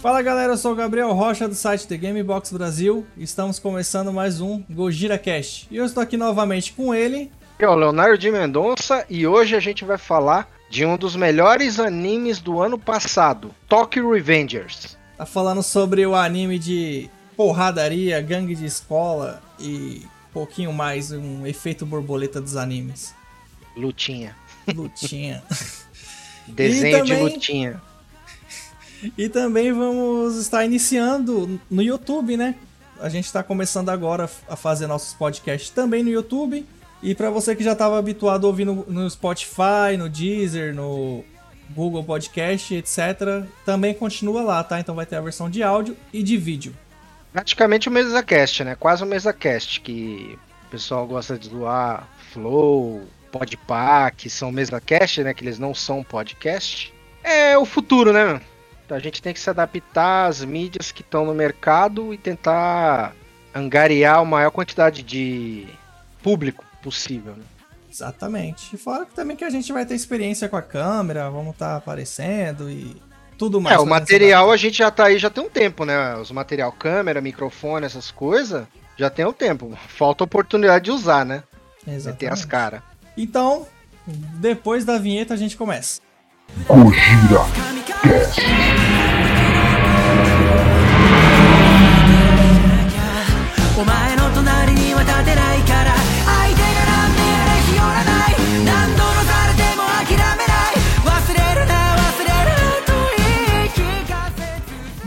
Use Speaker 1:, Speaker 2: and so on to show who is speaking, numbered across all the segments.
Speaker 1: Fala galera, eu sou o Gabriel Rocha do site The Game Box Brasil. Estamos começando mais um Gojira Cast. E eu estou aqui novamente com ele.
Speaker 2: Aqui é o Leonardo de Mendonça e hoje a gente vai falar de um dos melhores animes do ano passado, Tokyo Revengers.
Speaker 1: Tá falando sobre o anime de porradaria, gangue de escola e um pouquinho mais um efeito borboleta dos animes.
Speaker 2: Lutinha.
Speaker 1: Lutinha.
Speaker 2: Desenho de
Speaker 1: também-
Speaker 2: lutinha.
Speaker 1: E também vamos estar iniciando no YouTube, né? A gente está começando agora a fazer nossos podcasts também no YouTube. E para você que já estava habituado a ouvir no, no Spotify, no Deezer, no Google Podcast, etc., também continua lá, tá? Então vai ter a versão de áudio e de vídeo.
Speaker 2: Praticamente o MesaCast, né? Quase o MesaCast, que o pessoal gosta de zoar Flow, Podpah, que são MesaCast, né? Que eles não são podcast. É o futuro, né? Então a gente tem que se adaptar às mídias que estão no mercado e tentar angariar a maior quantidade de público possível, né?
Speaker 1: Exatamente. E fora que também que a gente vai ter experiência com a câmera, vamos estar aparecendo e tudo mais.
Speaker 2: É, o material a gente já tá aí já tem um tempo, né? Os material, câmera, microfone, essas coisas, já tem um tempo. Falta oportunidade de usar, né?
Speaker 1: adaptar.
Speaker 2: Meter as
Speaker 1: Exatamente.
Speaker 2: caras.
Speaker 1: Então, depois da vinheta a gente começa.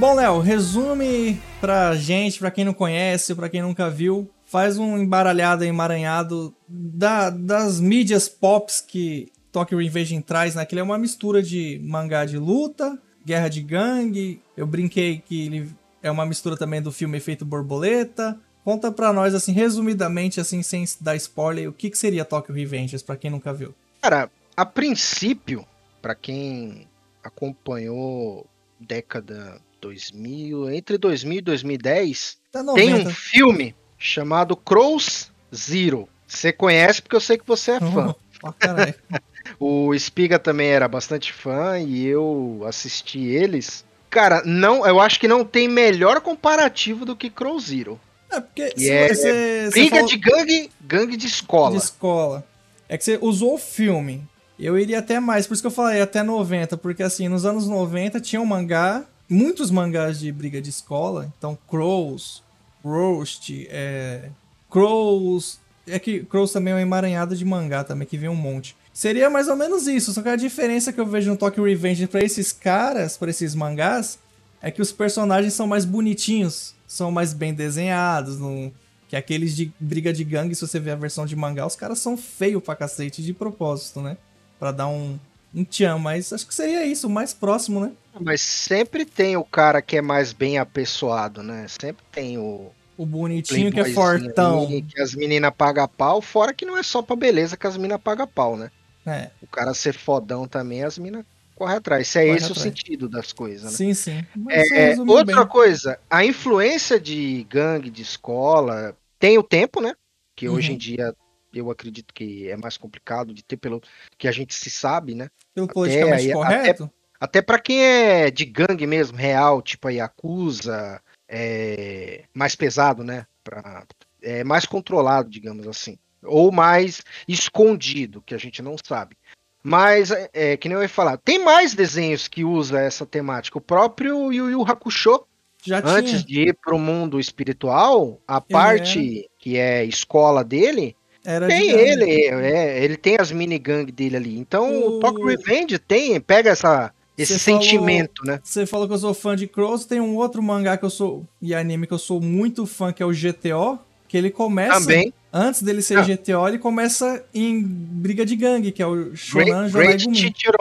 Speaker 1: Bom, Léo, resume pra gente, pra quem não conhece, pra quem nunca viu, faz um embaralhado, emaranhado da- das mídias pops que Tokyo Revengers traz, né? Que ele é uma mistura de mangá de luta, guerra de gangue. Eu brinquei que ele é uma mistura também do filme Efeito Borboleta. Conta pra nós, assim, resumidamente, assim, sem dar spoiler, o que, que seria Tokyo Revengers, pra quem nunca viu.
Speaker 2: Cara, a princípio, pra quem acompanhou década 2000, entre 2000 e 2010,
Speaker 1: Tá
Speaker 2: tem
Speaker 1: 90.
Speaker 2: um filme chamado Crows Zero. Você conhece porque eu sei que você é fã.
Speaker 1: Ó, caralho.
Speaker 2: O Espiga também era bastante fã e eu assisti eles. Cara, não, eu acho que não tem melhor comparativo do que Crow Zero.
Speaker 1: É, porque
Speaker 2: E é
Speaker 1: você- você
Speaker 2: Briga
Speaker 1: falou-
Speaker 2: de gangue, gangue de escola.
Speaker 1: de escola. É que você usou o filme. Eu iria até mais, por isso que eu falei até 90, porque assim, nos anos 90 tinha um mangá, muitos mangás de briga de escola, então Crows, Roast, é, Crows, é que Crows também é uma emaranhada de mangá também, que vem um monte. Seria mais ou menos isso, só que a diferença que eu vejo no Tokyo Revenge pra esses caras, pra esses mangás, é que os personagens são mais bonitinhos, são mais bem desenhados, não... que aqueles de briga de gangue, se você ver a versão de mangá, os caras são feios pra cacete de propósito, né? Pra dar um, um tchan, mas acho que seria isso, o mais próximo, né?
Speaker 2: Mas sempre tem o cara que é mais bem apessoado, né? Sempre tem o
Speaker 1: O bonitinho que é fortão.
Speaker 2: que as meninas pagam pau, fora que não é só pra beleza que as meninas pagam pau, né?
Speaker 1: É,
Speaker 2: O cara ser fodão também, as minas correm atrás. Se é
Speaker 1: Corre
Speaker 2: esse o
Speaker 1: atrás.
Speaker 2: sentido das coisas, né?
Speaker 1: sim, sim. Você
Speaker 2: É,
Speaker 1: resumiu
Speaker 2: outra
Speaker 1: bem.
Speaker 2: coisa, a influência de gangue de escola tem o tempo, né? Que hoje
Speaker 1: Uhum.
Speaker 2: em dia eu acredito que é mais complicado de ter pelo que a gente se sabe, né?
Speaker 1: Pelo politicamente
Speaker 2: aí-
Speaker 1: correto?
Speaker 2: Até pra quem é de gangue mesmo, real, tipo a Yakuza, é mais pesado, né? Pra, é mais controlado, digamos assim. Ou mais escondido, que a gente não sabe. Mas, é, é, que nem eu ia falar, tem mais desenhos que usa essa temática. O próprio Yu Yu Hakusho,
Speaker 1: Já
Speaker 2: antes
Speaker 1: tinha.
Speaker 2: de ir pro mundo espiritual, a parte que é escola dele,
Speaker 1: Era
Speaker 2: tem ele, é, ele tem as minigang dele ali. Então
Speaker 1: O-
Speaker 2: o Tokyo Revenge tem, pega essa, esse
Speaker 1: Você falou-
Speaker 2: sentimento, né?
Speaker 1: Você falou que eu sou fã de Crows, tem um outro mangá que eu sou e anime que eu sou muito fã, que é o GTO, que ele começa
Speaker 2: Também.
Speaker 1: Antes dele ser
Speaker 2: Ah.
Speaker 1: GTO, ele começa em briga de gangue, que é o Shonan Jonai
Speaker 2: Great. Chichiro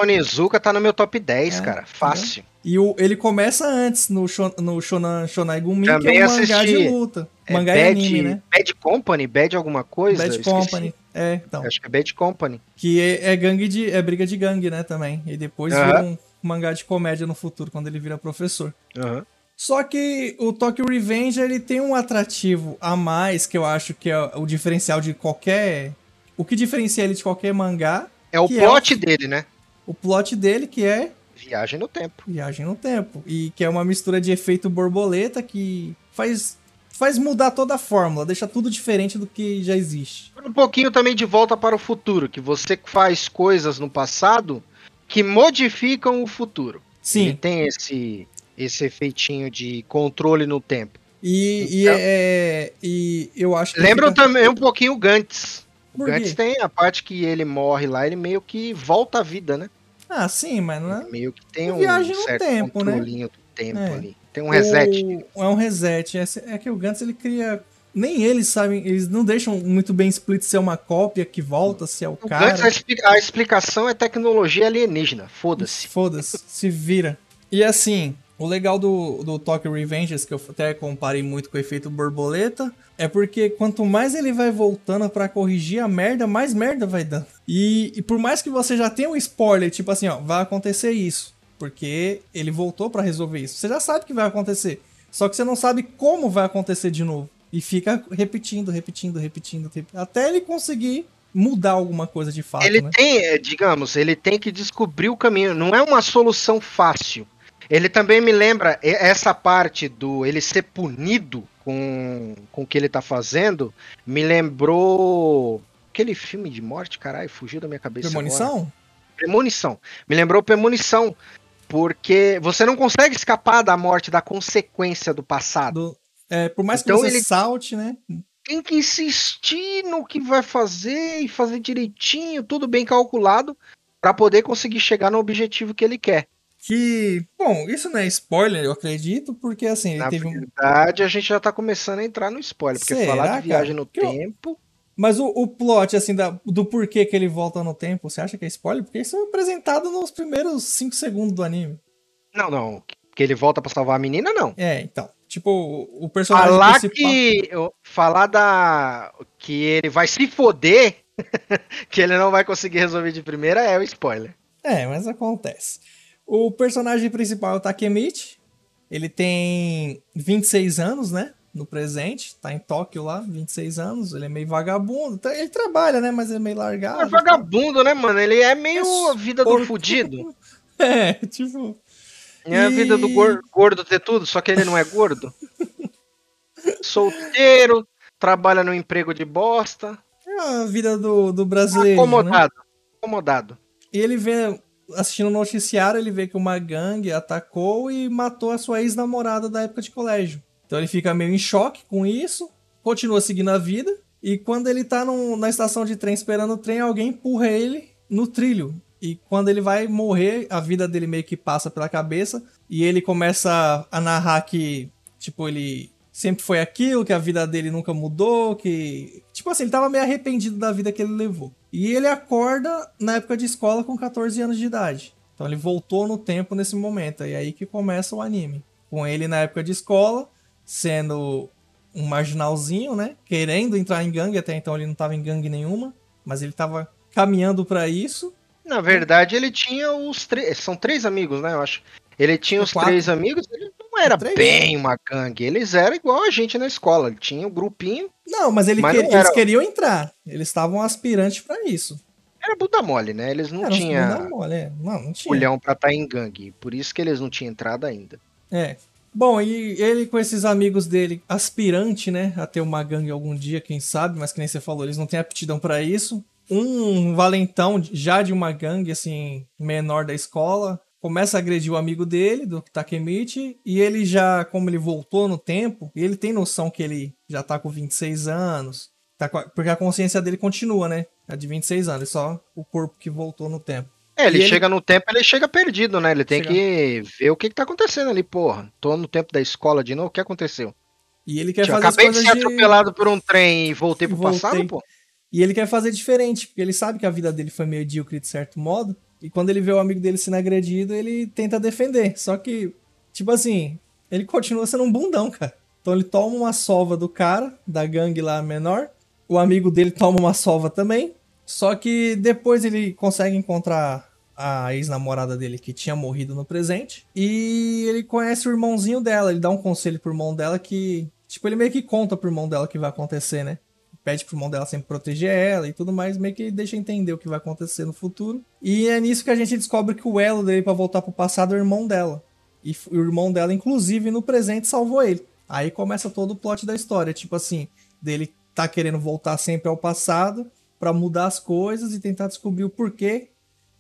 Speaker 2: tá no meu top 10,
Speaker 1: É,
Speaker 2: cara. Fácil.
Speaker 1: E o, ele começa antes no, Shon- no Shonan Shonai Gumi,
Speaker 2: Também
Speaker 1: que é um mangá
Speaker 2: assisti.
Speaker 1: de luta.
Speaker 2: É
Speaker 1: mangá
Speaker 2: Bad,
Speaker 1: anime, né?
Speaker 2: Bad Company, Bad alguma coisa?
Speaker 1: Bad. Company. É, então.
Speaker 2: Acho que é Bad Company.
Speaker 1: Que é, é gangue de. é briga de gangue, né, também. E depois
Speaker 2: Aham.
Speaker 1: vira um mangá de comédia no futuro, quando ele vira professor.
Speaker 2: Aham.
Speaker 1: Só que o Tokyo Revenge ele tem um atrativo a mais que eu acho que é o diferencial de qualquer. O que diferencia ele de qualquer mangá,
Speaker 2: É o
Speaker 1: é
Speaker 2: plot dele, né?
Speaker 1: o plot dele, que é
Speaker 2: Viagem no tempo.
Speaker 1: Viagem no Tempo. E que é uma mistura de efeito borboleta que faz, faz mudar toda a fórmula, deixa tudo diferente do que já existe.
Speaker 2: Um pouquinho também de volta para o futuro, que você faz coisas no passado que modificam o futuro. Ele
Speaker 1: Sim.
Speaker 2: tem esse, esse efeitinho de controle no tempo.
Speaker 1: E, e,
Speaker 2: Então-
Speaker 1: é, e eu acho que.
Speaker 2: Lembra
Speaker 1: fica-
Speaker 2: também um pouquinho o Gantz. O Gantz tem a parte que ele morre lá, ele meio que volta à vida, né?
Speaker 1: Ah, sim, mas não é.
Speaker 2: Meio que tem um
Speaker 1: viagem no
Speaker 2: certo
Speaker 1: tempo, né?
Speaker 2: controlinho do tempo
Speaker 1: É.
Speaker 2: ali. Tem um reset.
Speaker 1: O- é um reset. É, é que o Gantz ele cria. Nem eles sabem, eles não deixam muito bem explícito se é uma cópia que volta, se é o
Speaker 2: O
Speaker 1: cara.
Speaker 2: Gantz, a, expli- a explicação é tecnologia alienígena. Foda-se.
Speaker 1: Foda-se, se vira. E assim, o legal do, do Tokyo Revengers, que eu até comparei muito com o efeito borboleta, é porque quanto mais ele vai voltando pra corrigir a merda, mais merda vai dando. E, e por mais que você já tenha um spoiler, tipo assim, ó, vai acontecer isso. Porque ele voltou pra resolver isso. Você já sabe que vai acontecer. Só que você não sabe como vai acontecer de novo. E fica repetindo, repetindo, repetindo, rep- até ele conseguir mudar alguma coisa de fato,
Speaker 2: Ele
Speaker 1: né?
Speaker 2: tem, é, digamos, ele tem que descobrir o caminho. Não é uma solução fácil. Ele também me lembra essa parte do ele ser punido com, com o que ele tá fazendo. Me lembrou aquele filme de morte, caralho, fugiu da minha cabeça. agora.
Speaker 1: Premonição?
Speaker 2: Premonição. Me lembrou Premonição. Porque você não consegue escapar da morte, da consequência do passado.
Speaker 1: Do- é, por mais que
Speaker 2: Então
Speaker 1: você
Speaker 2: ele-
Speaker 1: salte, né?
Speaker 2: Tem que insistir no que vai fazer e fazer direitinho, tudo bem calculado, para poder conseguir chegar no objetivo que ele quer.
Speaker 1: Que, bom, isso não é spoiler, eu acredito, porque assim, ele
Speaker 2: Na
Speaker 1: teve um.
Speaker 2: verdade, a gente já tá começando a entrar no spoiler, porque
Speaker 1: Será,
Speaker 2: falar de viagem
Speaker 1: cara?
Speaker 2: no
Speaker 1: Que eu-
Speaker 2: tempo.
Speaker 1: Mas o, o plot, assim, da- do porquê que ele volta no tempo, você acha que é spoiler? Porque isso é apresentado nos primeiros 5 segundos do anime.
Speaker 2: Não, não. Que ele volta pra salvar a menina, não.
Speaker 1: É, então. Tipo, o, o personagem
Speaker 2: Falar
Speaker 1: principal.
Speaker 2: que. Falar da. Que ele vai se foder. que ele não vai conseguir resolver de primeira é o spoiler.
Speaker 1: É, mas acontece. O personagem principal é o Takemichi. Ele tem 26 anos, né? No presente. Tá em Tóquio lá, 26 anos. Ele é meio vagabundo. Tá- Ele trabalha, né? Mas é meio largado.
Speaker 2: é vagabundo, né, mano? Ele é meio
Speaker 1: É
Speaker 2: a vida do fudido.
Speaker 1: É, tipo.
Speaker 2: É a vida do
Speaker 1: E-
Speaker 2: gor- gordo ter tudo, só que ele não é gordo. Solteiro, trabalha no emprego de bosta.
Speaker 1: É a vida do, do brasileiro. Né?
Speaker 2: Acomodado. Acomodado.
Speaker 1: E ele vê, assistindo o noticiário, ele vê que uma gangue atacou e matou a sua ex-namorada da época de colégio. Então ele fica meio em choque com isso, continua seguindo a vida. E quando ele tá num- na estação de trem esperando o trem, alguém empurra ele no trilho. E quando ele vai morrer, a vida dele meio que passa pela cabeça. E ele começa a narrar que, tipo, ele sempre foi aquilo, que a vida dele nunca mudou, que. Tipo assim, ele tava meio arrependido da vida que ele levou. E ele acorda na época de escola com 14 anos de idade. Então ele voltou no tempo nesse momento. E é aí que começa o anime. Com ele na época de escola, sendo um marginalzinho, né? Querendo entrar em gangue, até então ele não tava em gangue nenhuma. Mas ele tava caminhando pra isso.
Speaker 2: Na verdade, ele tinha os três. São três amigos, né? Eu acho. Ele tinha os
Speaker 1: Quatro.
Speaker 2: três amigos, ele não era bem uma gangue. Eles eram igual a gente na escola. Tinha um grupinho.
Speaker 1: Não, mas, ele
Speaker 2: Mas
Speaker 1: que-
Speaker 2: não
Speaker 1: eles
Speaker 2: era-
Speaker 1: queriam entrar. Eles estavam aspirantes pra isso.
Speaker 2: Era bunda mole, né? Eles não tinham
Speaker 1: é. Não, não tinha.
Speaker 2: culhão pra estar em gangue. Por isso que eles não tinham entrado ainda.
Speaker 1: É. Bom, e ele com esses amigos dele, aspirante, né, a ter uma gangue algum dia, quem sabe, mas que nem você falou, eles não têm aptidão pra isso. Um valentão já de uma gangue, assim, menor da escola, começa a agredir o amigo dele, do Takemichi, e ele já, como ele voltou no tempo, ele tem noção que ele já tá com 26 anos, tá com a- porque a consciência dele continua, né, a de 26 anos, é só o corpo que voltou no tempo.
Speaker 2: É, ele
Speaker 1: ele-
Speaker 2: chega no tempo, ele chega perdido, né? Ele tem
Speaker 1: Chega.
Speaker 2: que ver o que, que tá acontecendo ali, porra. Tô no tempo da escola de novo, o que aconteceu?
Speaker 1: E ele quer
Speaker 2: Tipo,
Speaker 1: fazer
Speaker 2: acabei de ser atropelado por um trem e voltei pro
Speaker 1: Voltei.
Speaker 2: passado, pô.
Speaker 1: E ele quer fazer diferente, porque ele sabe que a vida dele foi medíocre de certo modo. E quando ele vê o amigo dele sendo agredido, ele tenta defender. Só que, tipo assim, ele continua sendo um bundão, cara. Então ele toma uma sova do cara, da gangue lá menor, o amigo dele toma uma sova também. Só que depois ele consegue encontrar a ex-namorada dele que tinha morrido no presente. E ele conhece o irmãozinho dela. Ele dá um conselho pro irmão dela que. Tipo, ele meio que conta pro irmão dela o que vai acontecer, né? Pede pro irmão dela sempre proteger ela e tudo mais, meio que deixa entender o que vai acontecer no futuro. E é nisso que a gente descobre que o elo dele para voltar pro passado é o irmão dela. E o irmão dela, inclusive, no presente, salvou ele. Aí começa todo o plot da história. Tipo assim, dele tá querendo voltar sempre ao passado pra mudar as coisas e tentar descobrir o porquê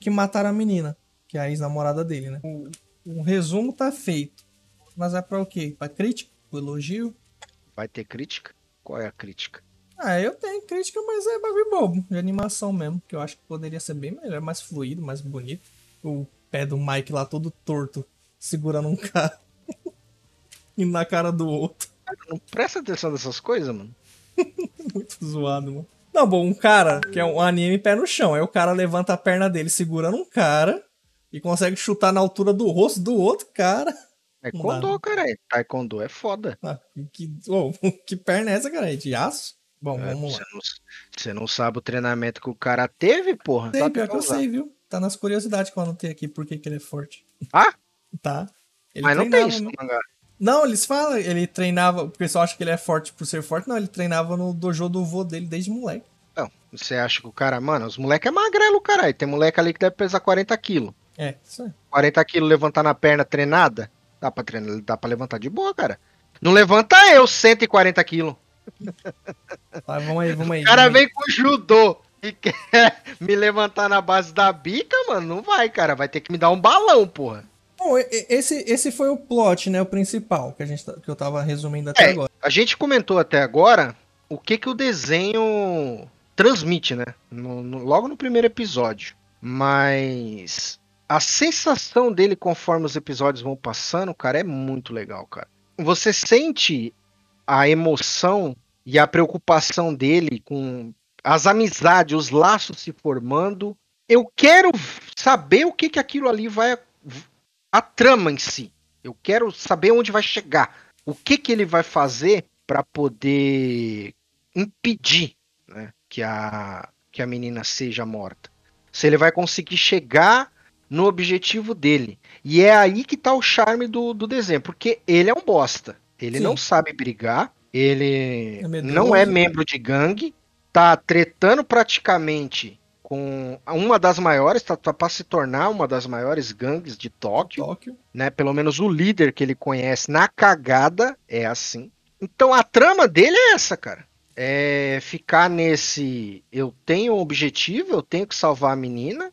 Speaker 1: que mataram a menina, que é a ex-namorada dele, né? O, o resumo tá feito. Mas é pra o quê? Pra crítica? Pro elogio?
Speaker 2: Vai ter crítica? Qual é a crítica?
Speaker 1: Ah, eu tenho crítica, mas é bagulho bobo, de animação mesmo, que eu acho que poderia ser bem melhor, mais fluido, mais bonito. O pé do Mike lá todo torto, segurando um cara. e na cara do outro.
Speaker 2: Não presta atenção nessas coisas, mano.
Speaker 1: Muito zoado, mano. Não, bom, um cara que é um anime pé no chão. Aí o cara levanta a perna dele segurando um cara e consegue chutar na altura do rosto do outro cara.
Speaker 2: É Taekwondo,
Speaker 1: dá,
Speaker 2: cara. é- Taekwondo é foda.
Speaker 1: Ah, que, oh, que perna é essa, cara? É de aço? Bom,
Speaker 2: É,
Speaker 1: vamos
Speaker 2: você,
Speaker 1: lá.
Speaker 2: não, você não sabe o treinamento que o cara teve, porra.
Speaker 1: Sei,
Speaker 2: Sabe
Speaker 1: pior que eu sei, viu? Tá nas curiosidades que eu anotei aqui por que ele é forte.
Speaker 2: Ah,
Speaker 1: Tá. Ele
Speaker 2: mas não tem isso
Speaker 1: no
Speaker 2: mangá.
Speaker 1: Não, eles falam, ele treinava. O pessoal acha que ele é forte por ser forte. Não, ele treinava no dojo do vô dele desde moleque.
Speaker 2: Não, você acha que o cara, mano, os moleques é magrelo, caralho. Tem moleque ali que deve pesar 40 quilos.
Speaker 1: É, isso aí.
Speaker 2: 40 quilos levantar na perna treinada? Dá pra treinar, dá pra levantar de boa, cara. Não levanta eu 140 quilos.
Speaker 1: Tá, vamos aí, vamos aí.
Speaker 2: O cara
Speaker 1: vamos aí.
Speaker 2: vem com judô e quer me levantar na base da bica, mano. Não vai, cara. Vai ter que me dar um balão, porra.
Speaker 1: Bom, esse, esse foi o plot, né? O principal que, a gente, tá- que eu tava resumindo até
Speaker 2: É.
Speaker 1: agora.
Speaker 2: A gente comentou até agora o que que o desenho transmite, né? No- no- logo no primeiro episódio. Mas a sensação dele conforme os episódios vão passando, cara, é muito legal, cara. Você sente a emoção e a preocupação dele com as amizades, os laços se formando. Eu quero saber o que que aquilo ali vai a trama em si. Eu quero saber onde vai chegar. O que que ele vai fazer para poder impedir né, que, a, que a menina seja morta. Se ele vai conseguir chegar no objetivo dele. E é aí que tá o charme do, do desenho, porque ele é um bosta. Ele
Speaker 1: Sim.
Speaker 2: não sabe brigar, ele
Speaker 1: É
Speaker 2: não é membro de gangue, tá tretando praticamente com uma das maiores, tá, tá para se tornar uma das maiores gangues de Tóquio
Speaker 1: Tóquio.
Speaker 2: né? Pelo menos o líder que ele conhece na cagada é assim. Então a trama dele é essa, cara. É ficar nesse. Eu tenho um objetivo, eu tenho que salvar a menina.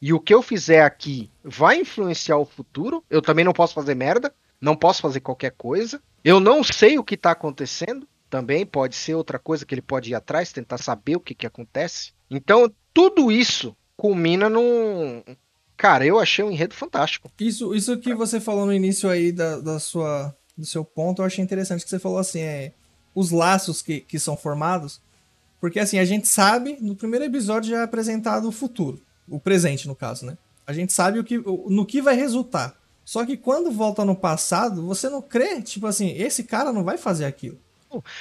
Speaker 2: E o que eu fizer aqui vai influenciar o futuro. Eu também não posso fazer merda. Não posso fazer qualquer coisa. Eu não sei o que tá acontecendo. Também pode ser outra coisa que ele pode ir atrás, tentar saber o que, que acontece. Então, tudo isso culmina num. Cara, eu achei um enredo fantástico.
Speaker 1: Isso, isso que você falou no início aí da, da sua, do seu ponto, eu achei interessante que você falou assim, é os laços que, que são formados, porque assim, a gente sabe, no primeiro episódio já é apresentado o futuro, o presente no caso, né? A gente sabe o que, no que vai resultar. Só que quando volta no passado, você não crê, tipo assim, esse cara não vai fazer aquilo.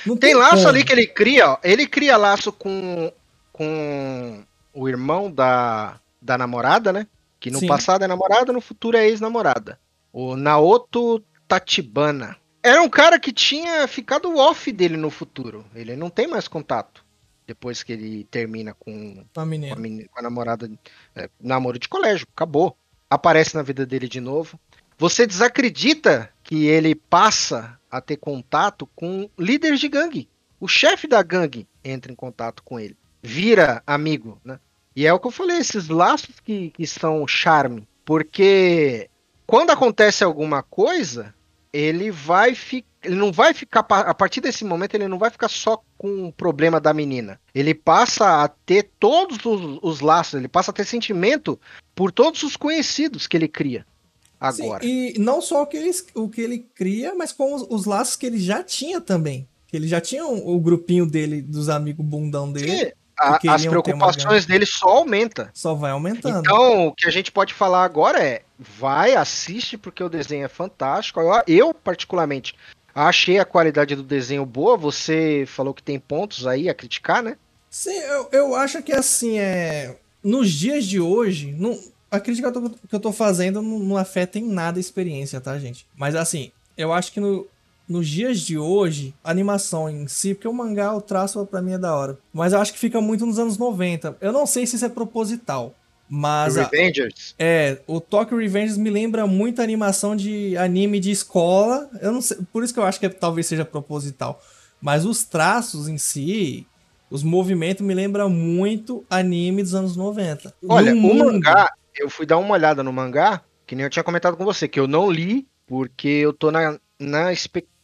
Speaker 1: Não
Speaker 2: Tem laço
Speaker 1: como.
Speaker 2: ali que ele cria, ó. Ele cria laço com, com o irmão da, da namorada, né? Que no
Speaker 1: Sim.
Speaker 2: passado é namorada, no futuro é ex-namorada. O Naoto Tatibana. Era um cara que tinha ficado off dele no futuro. Ele não tem mais contato. Depois que ele termina com,
Speaker 1: A
Speaker 2: com,
Speaker 1: menina.
Speaker 2: a, meni- com a namorada. é, namoro de colégio. Acabou. Aparece na vida dele de novo. Você desacredita que ele passa a ter contato com líderes de gangue. O chefe da gangue entra em contato com ele. Vira amigo, né? E é o que eu falei, esses laços que, que são charme. Porque quando acontece alguma coisa, ele vai ficar. Ele não vai ficar. A partir desse momento, ele não vai ficar só com o problema da menina. Ele passa a ter todos os, os laços, ele passa a ter sentimento por todos os conhecidos que ele cria. Agora.
Speaker 1: Sim, e não só o que, ele, o que ele cria, mas com os, os laços que ele já tinha também. Que ele já tinha o, o grupinho dele, dos amigos bundão dele,
Speaker 2: Sim, a- as preocupações dele só aumentam.
Speaker 1: só vai aumentando.
Speaker 2: Então, o que a gente pode falar agora é: vai, assiste, porque o desenho é fantástico. Eu, eu, particularmente, Achei a qualidade do desenho boa. Você falou que tem pontos aí a criticar, né?
Speaker 1: Sim, eu, eu acho que assim, é. Nos dias de hoje, não, a crítica que eu tô, que eu tô fazendo não, não afeta em nada a experiência, tá, gente? Mas assim, eu acho que no, nos dias de hoje, a animação em si, porque o mangá, o traço pra mim é da hora. Mas eu acho que fica muito nos anos 90. Eu não sei se isso é proposital. Mas a-
Speaker 2: Revengers.
Speaker 1: é, o Tokyo Revengers me lembra muito a animação de anime de escola. Eu não sei, por isso que eu acho que é- talvez seja proposital. Mas os traços em si, os movimentos me lembram muito anime dos anos 90.
Speaker 2: Olha,
Speaker 1: No
Speaker 2: o
Speaker 1: mundo-
Speaker 2: mangá, eu fui dar uma olhada no mangá, que nem eu tinha comentado com você, que eu não li, porque eu tô na. na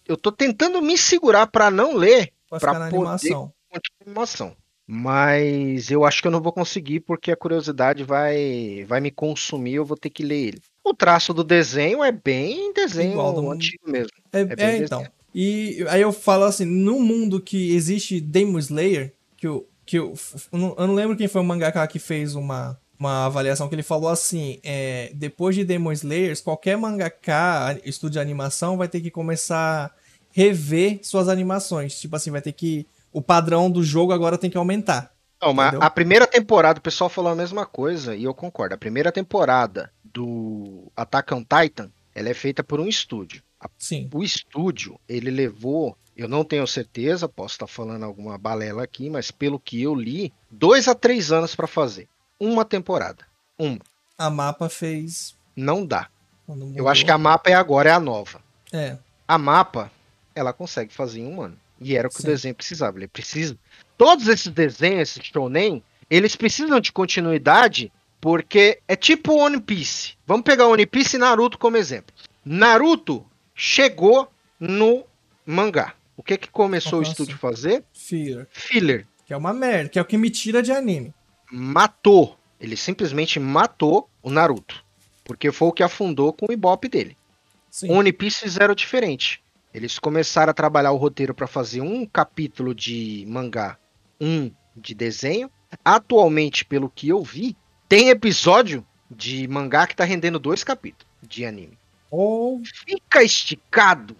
Speaker 2: eu tô tentando me segurar pra não ler
Speaker 1: na
Speaker 2: poder-
Speaker 1: animação.
Speaker 2: continuação. Mas eu acho que eu não vou conseguir porque a curiosidade vai, vai me consumir, eu vou ter que ler ele. O traço do desenho é bem desenho
Speaker 1: Igual do-
Speaker 2: antigo mesmo.
Speaker 1: É,
Speaker 2: bem
Speaker 1: é, então. E aí eu falo assim, no mundo que existe Demon Slayer, que eu, que eu, eu não lembro quem foi o mangaka que fez uma, uma avaliação que ele falou assim, é, depois de Demon Slayers, qualquer mangaka, estúdio de animação, vai ter que começar a rever suas animações. Tipo assim, vai ter que... O padrão do jogo agora tem que aumentar.
Speaker 2: Não, mas
Speaker 1: Entendeu?
Speaker 2: a primeira temporada, o pessoal falou a mesma coisa, e eu concordo. A primeira temporada do Attack on Titan, ela é feita por um estúdio. A-
Speaker 1: Sim.
Speaker 2: O estúdio, ele levou, eu não tenho certeza, posso estar falando alguma balela aqui, mas pelo que eu li, dois a três anos pra fazer. Uma temporada. Um.
Speaker 1: A mapa fez...
Speaker 2: Não dá. Eu acho que a mapa é agora, é a nova.
Speaker 1: É,
Speaker 2: A mapa, ela consegue fazer em um ano. E era o que
Speaker 1: Sim.
Speaker 2: o desenho precisava. Ele precisa. Todos esses desenhos, esses shonen, eles precisam de continuidade porque é tipo One Piece. Vamos pegar One Piece e Naruto como exemplo. Naruto chegou no mangá. O que que começou o
Speaker 1: Alcançou.
Speaker 2: estúdio a fazer?
Speaker 1: filler.
Speaker 2: Filler.
Speaker 1: Que é uma merda, que é o que me tira de anime.
Speaker 2: Matou. Ele simplesmente matou o Naruto. Porque foi o que afundou com o ibope dele.
Speaker 1: Sim.
Speaker 2: One Piece fizeram diferente. Eles começaram a trabalhar o roteiro para fazer um capítulo de mangá, um de desenho. Atualmente, pelo que eu vi, tem episódio de mangá que tá rendendo dois capítulos de anime.
Speaker 1: Ou
Speaker 2: Fica esticado?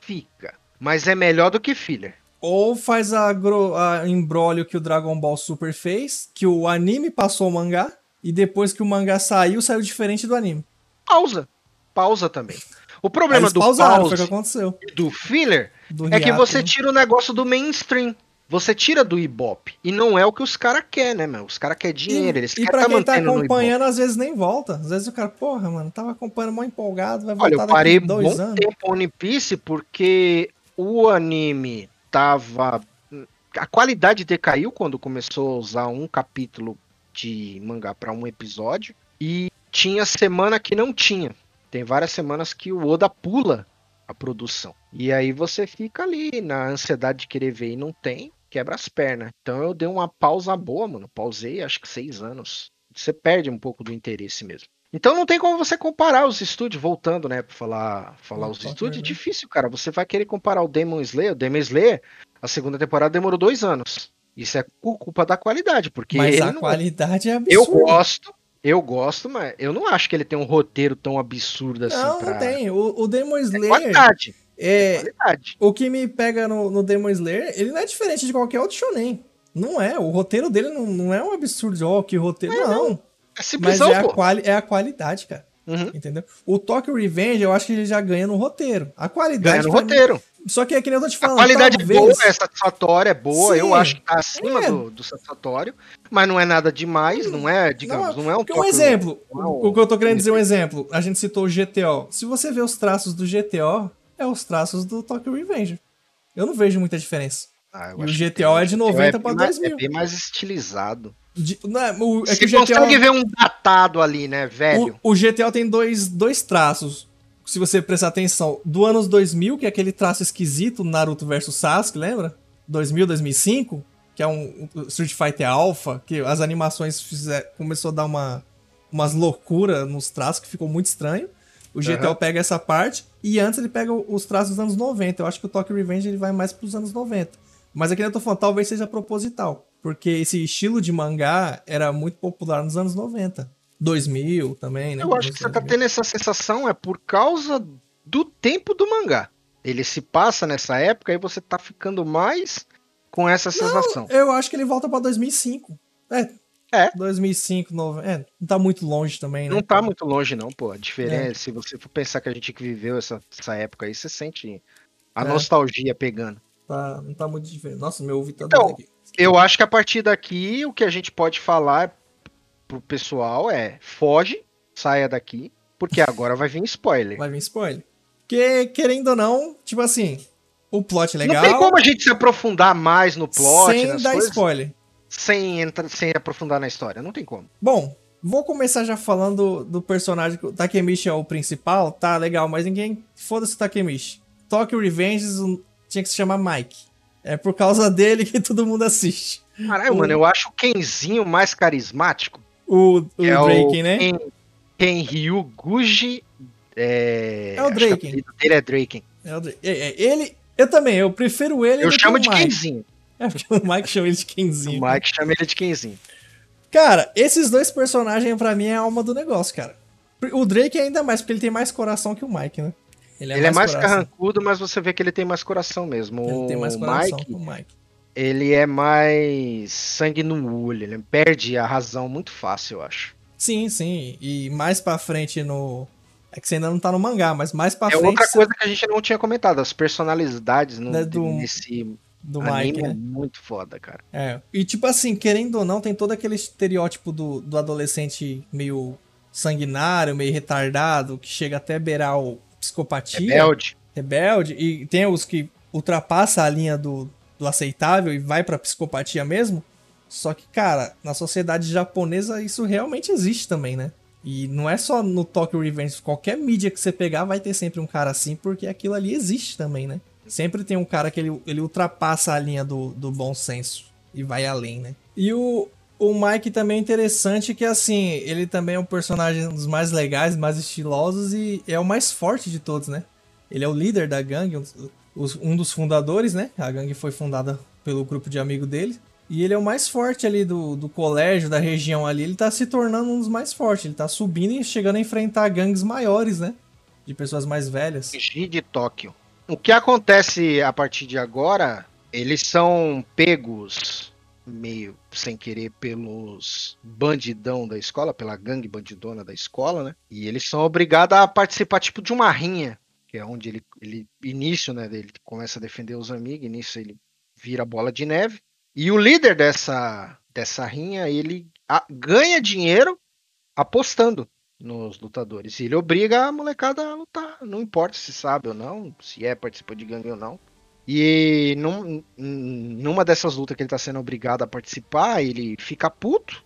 Speaker 2: Fica. Mas é melhor do que filler.
Speaker 1: Ou faz a, gro- a embrólio que o Dragon Ball Super fez, que o anime passou o mangá, e depois que o mangá saiu, saiu diferente do anime.
Speaker 2: Pausa. Pausa também. O problema
Speaker 1: Eles
Speaker 2: do
Speaker 1: pausaram,
Speaker 2: pause
Speaker 1: aconteceu.
Speaker 2: e do filler
Speaker 1: Do
Speaker 2: é que você
Speaker 1: né?
Speaker 2: tira o negócio do mainstream. Você tira do Ibope. E não é o que os caras querem, né, meu? Os caras querem dinheiro. Eles
Speaker 1: E, e
Speaker 2: querem
Speaker 1: pra
Speaker 2: tá
Speaker 1: quem tá acompanhando, às vezes nem volta. Às vezes o cara, porra, mano, tava acompanhando mó empolgado, vai
Speaker 2: Olha,
Speaker 1: voltar
Speaker 2: eu parei
Speaker 1: daqui dois
Speaker 2: bom
Speaker 1: anos.
Speaker 2: tempo One Piece porque o anime tava. A qualidade decaiu quando começou a usar um capítulo de mangá para um episódio. E tinha semana que não tinha. Tem várias semanas que o Oda pula a produção. E aí você fica ali na ansiedade de querer ver e não tem, quebra as pernas. Então eu dei uma pausa boa, mano. Pausei acho que seis anos. Você perde um pouco do interesse mesmo. Então não tem como você comparar os estúdios, voltando, né, pra falar, falar os estúdios, é difícil, cara. Você vai querer comparar o Demon Slayer, o Demon Slayer, a segunda temporada demorou dois anos. Isso é culpa da qualidade, porque
Speaker 1: Mas a
Speaker 2: não-
Speaker 1: qualidade é
Speaker 2: eu
Speaker 1: absurda.
Speaker 2: gosto, eu gosto, mas eu não acho que ele tem um roteiro tão absurdo assim
Speaker 1: não,
Speaker 2: pra...
Speaker 1: não tem. O, o Demon
Speaker 2: É
Speaker 1: Slayer,
Speaker 2: qualidade,
Speaker 1: é,
Speaker 2: qualidade.
Speaker 1: o que me pega no, no Demon Slayer, ele não é diferente de qualquer outro shonen. Não é. O roteiro dele não, não é um absurdo. Ó, que roteiro. Não.
Speaker 2: É
Speaker 1: Mas
Speaker 2: simplesão,
Speaker 1: é a, quali é a qualidade, cara.
Speaker 2: Uhum.
Speaker 1: Entendeu? O Tokyo Revenge, eu acho que ele já ganha no roteiro. A qualidade.
Speaker 2: Ganha no
Speaker 1: pra mim-
Speaker 2: roteiro.
Speaker 1: Só que é que nem eu tô te
Speaker 2: A
Speaker 1: falando.
Speaker 2: qualidade é
Speaker 1: talvez-
Speaker 2: boa, é satisfatória, é boa.
Speaker 1: Sim.
Speaker 2: Eu acho que tá acima
Speaker 1: É.
Speaker 2: do, do satisfatório, mas não é nada demais, não é, digamos, não, é um
Speaker 1: Porque um exemplo,
Speaker 2: não é
Speaker 1: o que eu tô querendo dizer um exemplo, a gente citou o GTO. Se você vê os traços do GTO, é os traços do Tokyo Revenge. Eu não vejo muita diferença.
Speaker 2: Ah,
Speaker 1: E o GTO é de
Speaker 2: O
Speaker 1: 90
Speaker 2: bem
Speaker 1: pra
Speaker 2: mais-
Speaker 1: 2000.
Speaker 2: É bem mais estilizado.
Speaker 1: De- é, o, é
Speaker 2: Você
Speaker 1: GTO,
Speaker 2: consegue ver um datado ali, né, velho?
Speaker 1: o, o GTO tem dois, dois traços. Se você prestar atenção, do anos 2000, que é aquele traço esquisito, Naruto versus Sasuke, lembra? 2000, 2005, que é um, um Street Fighter Alpha, que as animações fizer, começou a dar uma, umas loucuras nos traços, que ficou muito estranho. O GTO
Speaker 2: Aham.
Speaker 1: pega essa parte, e antes ele pega os traços dos anos 90. Eu acho que o Tokyo Revenge ele vai mais pros anos 90. Mas aqui eu tô falando, talvez seja proposital. Porque esse estilo de mangá era muito popular nos anos 90. 2000 também, né?
Speaker 2: Eu acho que você tá
Speaker 1: 2000.
Speaker 2: tendo essa sensação é por causa do tempo do mangá. Ele se passa nessa época e você tá ficando mais com essa sensação.
Speaker 1: Eu acho que ele volta pra 2005. É.
Speaker 2: É.
Speaker 1: 2005, novo. É, não tá muito longe também, né?
Speaker 2: Não tá muito longe, não, pô. A diferença, se você for pensar que a gente que viveu essa, essa época aí, você sente a
Speaker 1: É.
Speaker 2: nostalgia pegando.
Speaker 1: Tá, não tá muito diferente. Nossa, meu ouvido tá
Speaker 2: Então,
Speaker 1: aqui.
Speaker 2: Eu acho que a partir daqui, o que a gente pode falar pro pessoal é: foge, saia daqui, porque agora vai vir spoiler.
Speaker 1: Vai vir spoiler. Porque, querendo ou não, tipo assim, o plot é legal.
Speaker 2: Não tem como a gente se aprofundar mais no plot,
Speaker 1: sem dar
Speaker 2: coisas,
Speaker 1: spoiler.
Speaker 2: sem, entrar, sem aprofundar na história. Não tem como.
Speaker 1: Bom, vou começar já falando do personagem. O Takemichi é o principal, tá legal, mas ninguém. Foda-se o Takemichi. Tokyo Revengers um- tinha que se chamar Mike. É por causa dele que todo mundo assiste.
Speaker 2: Caralho,
Speaker 1: O-
Speaker 2: mano, eu acho o Kenzinho mais carismático.
Speaker 1: O, o
Speaker 2: é
Speaker 1: Drake, né?
Speaker 2: Ken, Ken Ryu Guji. É,
Speaker 1: É o
Speaker 2: apelido dele é Draken.
Speaker 1: É o Drake. É, é, ele. Eu também, eu prefiro ele
Speaker 2: Eu
Speaker 1: do que
Speaker 2: chamo
Speaker 1: o
Speaker 2: de
Speaker 1: Mike.
Speaker 2: Kenzinho.
Speaker 1: É porque o Mike chama ele de Kenzinho.
Speaker 2: O Mike chama ele de Kenzinho.
Speaker 1: Cara, esses dois personagens pra mim é a alma do negócio, cara. O Drake ainda mais, porque ele tem mais coração que o Mike, né?
Speaker 2: Ele é mais
Speaker 1: coração.
Speaker 2: carrancudo, mas você vê que ele tem mais coração mesmo.
Speaker 1: Ele tem mais
Speaker 2: o
Speaker 1: coração
Speaker 2: Mike,
Speaker 1: o Mike.
Speaker 2: ele é mais sangue no olho, ele perde a razão muito fácil, eu acho.
Speaker 1: Sim, sim. E mais pra frente no. É que você ainda não tá no mangá, mas mais pra
Speaker 2: é
Speaker 1: frente
Speaker 2: outra coisa que a gente não tinha comentado, as personalidades no,
Speaker 1: Né, do-
Speaker 2: nesse
Speaker 1: do
Speaker 2: anime
Speaker 1: Mike,
Speaker 2: é
Speaker 1: né?
Speaker 2: muito foda, cara.
Speaker 1: É. E tipo assim, querendo ou não, tem todo aquele estereótipo do, do adolescente meio sanguinário, meio retardado, que chega até beirar o psicopatia.
Speaker 2: Rebelde.
Speaker 1: rebelde, e tem os que ultrapassa a linha do, do aceitável e vai pra psicopatia mesmo. Só que, cara, na sociedade japonesa isso realmente existe também, né? E não é só no Tokyo Revenge, qualquer mídia que você pegar vai ter sempre um cara assim, porque aquilo ali existe também, né? Sempre tem um cara que ele, ele ultrapassa a linha do, do bom senso e vai além, né? E o, o Mike também é interessante que, assim, ele também é um personagem dos mais legais, mais estilosos e é o mais forte de todos, né? Ele é o líder da gangue, um, os- dos fundadores, né? A gangue foi fundada pelo grupo de amigo dele. E ele é o mais forte ali do, do colégio, da região ali. Ele tá se tornando um dos mais fortes. Ele tá subindo e chegando a enfrentar gangues maiores, né? De pessoas mais velhas.
Speaker 2: De Tóquio. O que acontece a partir de agora, eles são pegos meio sem querer pelos bandidão da escola, pela gangue bandidona da escola, né? E eles são obrigados a participar tipo de uma rinha, que é onde ele, ele início, né, ele começa a defender os amigos, início ele vira bola de neve. E o líder dessa dessa rinha, ele a- ganha dinheiro apostando nos lutadores. E ele obriga a molecada a lutar. Não importa se sabe ou não, se é participante de gangue ou não. E num- numa dessas lutas que ele tá sendo obrigado a participar, ele fica puto,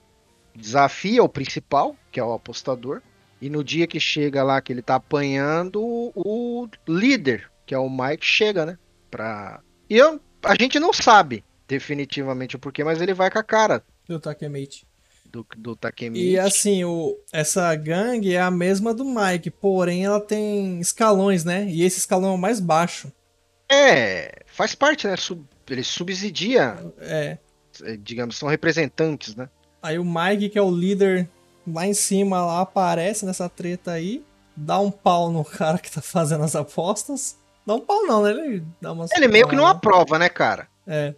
Speaker 2: desafia o principal, que é o apostador. E no dia que chega lá, que ele tá apanhando, o líder, que é o Mike, chega, né? Pra... E eu, a gente não sabe definitivamente o porquê, mas ele vai com a cara
Speaker 1: Do Takemichi.
Speaker 2: do, do Takemichi.
Speaker 1: E assim, o, essa gangue é a mesma do Mike, porém ela tem escalões, né? E esse escalão é o mais baixo.
Speaker 2: É, faz parte, né? Sub- ele subsidia,
Speaker 1: É.
Speaker 2: eh, digamos, são representantes, né?
Speaker 1: Aí o Mike, que é o líder lá em cima, lá aparece nessa treta aí, dá um pau no cara que tá fazendo as apostas. Dá um pau não, né? Ele dá umas
Speaker 2: Ele meio que não aprova, né, cara?
Speaker 1: É,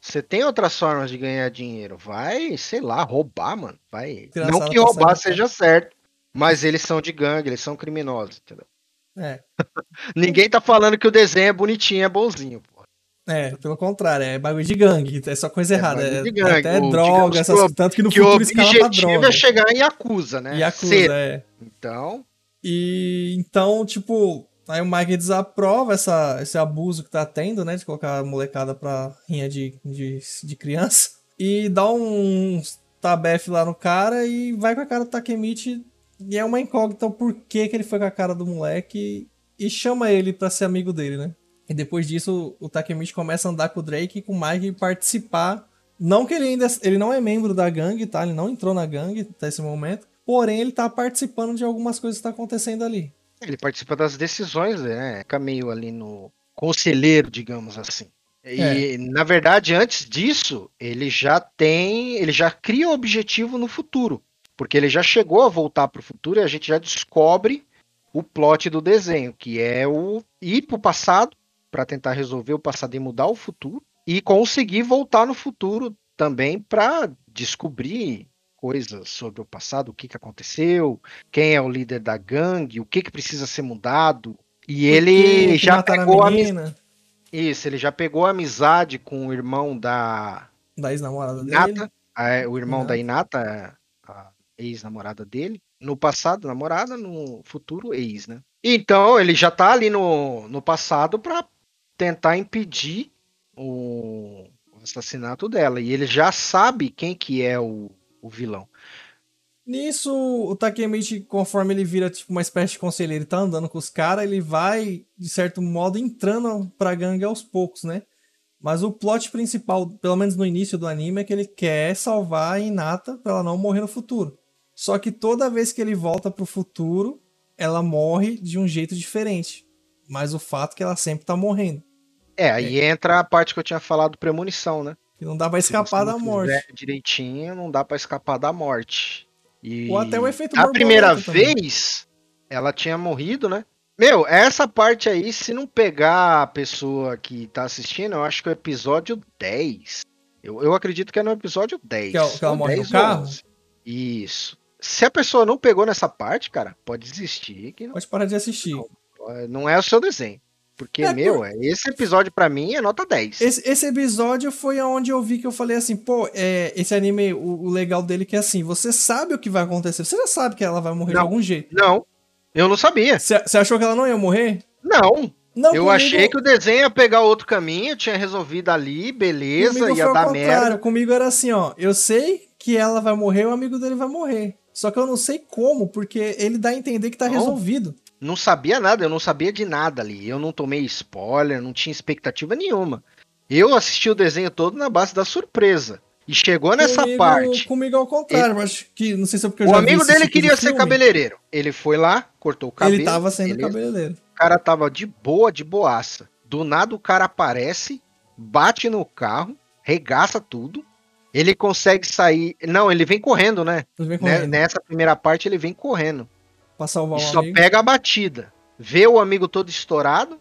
Speaker 2: Você tem outras formas de ganhar dinheiro. Vai, sei lá, roubar, mano. Vai.
Speaker 1: Engraçado
Speaker 2: Não que roubar seja certo, mas eles são de gangue, eles são criminosos, entendeu?
Speaker 1: É.
Speaker 2: Ninguém tá falando que o desenho é bonitinho, é bonzinho, pô.
Speaker 1: É, pelo contrário, é bagulho de gangue, é só coisa errada.
Speaker 2: bagulho
Speaker 1: É,
Speaker 2: de gangue,
Speaker 1: até
Speaker 2: o-
Speaker 1: droga,
Speaker 2: digamos
Speaker 1: essas,
Speaker 2: que o-
Speaker 1: tanto que no
Speaker 2: que o
Speaker 1: futuro escala pra
Speaker 2: objetivo
Speaker 1: droga.
Speaker 2: é chegar em Yakuza, né?
Speaker 1: E acusa,
Speaker 2: Cedo.
Speaker 1: é.
Speaker 2: Então,
Speaker 1: E então, tipo, aí o Mike desaprova essa, esse abuso que tá tendo, né? De colocar a molecada pra rinha de, de, de criança. E dá um tabefe lá no cara e vai com a cara do Takemichi. E é uma incógnita o porquê que ele foi com a cara do moleque e chama ele pra ser amigo dele, né? E depois disso, o Takemichi começa a andar com o Drake e com o Mike e participar. Não que ele ainda. Ele não é membro da gangue, tá? Ele não entrou na gangue até esse momento. Porém, ele tá participando de algumas coisas que tá acontecendo ali.
Speaker 2: ele participa das decisões, né? Fica meio ali no conselheiro, digamos assim. E,
Speaker 1: É.
Speaker 2: na verdade, antes disso, ele já tem. Ele já cria o objetivo no futuro. Porque ele já chegou a voltar para o futuro e a gente já descobre o plot do desenho, que é o ir pro passado pra tentar resolver o passado e mudar o futuro e conseguir voltar no futuro também pra descobrir coisas sobre o passado, o que, que aconteceu, quem é o líder da gangue, o que, que precisa ser mudado. E ele já pegou
Speaker 1: a
Speaker 2: a
Speaker 1: menina,
Speaker 2: Isso, ele já pegou a amizade com o irmão da
Speaker 1: da ex-namorada dele.
Speaker 2: Inata, é, o irmão
Speaker 1: Inata.
Speaker 2: da Inata, a ex-namorada dele. No passado, namorada, no futuro, ex, né? Então, ele já tá ali no, no passado pra tentar impedir o, assassinato dela. E ele já sabe quem que é o, o vilão.
Speaker 1: Nisso, o Takemichi, conforme ele vira tipo uma espécie de conselheiro, ele tá andando com os caras, ele vai, de certo modo, entrando pra gangue aos poucos, né? Mas o plot principal, pelo menos no início do anime, é que ele quer salvar a Hinata pra ela não morrer no futuro. Só que toda vez que ele volta pro futuro, ela morre de um jeito diferente. Mas o fato é que ela sempre tá morrendo.
Speaker 2: É, aí entra a parte que eu tinha falado premonição, né?
Speaker 1: Que não dá pra
Speaker 2: Se
Speaker 1: escapar da morte.
Speaker 2: direitinho, não dá pra escapar da morte. E
Speaker 1: Ou até o efeito
Speaker 2: a primeira
Speaker 1: também.
Speaker 2: vez ela tinha morrido, né? Meu, essa parte aí, se não pegar a pessoa que tá assistindo, eu acho que é o episódio 10. Eu, eu acredito que é no episódio 10.
Speaker 1: Que ela- que ela morre no
Speaker 2: 10 ou
Speaker 1: carro?
Speaker 2: 11. Isso. Se a pessoa não pegou nessa parte, cara, pode desistir, que não,
Speaker 1: Pode parar de assistir.
Speaker 2: não é o seu desenho. Porque,
Speaker 1: É,
Speaker 2: meu, esse episódio pra mim é nota 10.
Speaker 1: Esse, esse episódio foi onde eu vi que eu falei assim, pô, é, esse anime, o, o legal dele é que é assim, você sabe o que vai acontecer, você já sabe que ela vai morrer de
Speaker 2: Não.
Speaker 1: algum jeito.
Speaker 2: Não, eu não sabia.
Speaker 1: Você achou que ela não ia morrer?
Speaker 2: Não,
Speaker 1: Não,
Speaker 2: eu
Speaker 1: comigo-
Speaker 2: achei que o desenho ia pegar outro caminho, tinha resolvido ali, beleza,
Speaker 1: comigo
Speaker 2: ia dar merda.
Speaker 1: Comigo era assim, ó, eu sei que ela vai morrer, o amigo dele vai morrer. Só que eu não sei como, porque ele dá a entender que tá
Speaker 2: Não.
Speaker 1: resolvido.
Speaker 2: Não sabia nada, eu não sabia de nada ali. Eu não tomei spoiler, não tinha expectativa nenhuma. Eu assisti o desenho todo na base da surpresa. E chegou nessa
Speaker 1: comigo,
Speaker 2: parte.
Speaker 1: Comigo ao contrário, eu acho que, não sei se é porque eu
Speaker 2: O amigo dele
Speaker 1: tipo
Speaker 2: queria ser
Speaker 1: filme.
Speaker 2: cabeleireiro. Ele foi lá, cortou o cabelo.
Speaker 1: Ele tava sendo
Speaker 2: beleza.
Speaker 1: cabeleireiro.
Speaker 2: O cara tava de boa, de boaça. Do nada o cara aparece, bate no carro, regaça tudo. Ele consegue sair. Não, ele vem correndo, né?
Speaker 1: Vem
Speaker 2: Né-
Speaker 1: correndo
Speaker 2: Nessa primeira parte ele vem correndo.
Speaker 1: pra salvar
Speaker 2: E
Speaker 1: o
Speaker 2: só
Speaker 1: amigo.
Speaker 2: pega a batida. Vê o amigo todo estourado.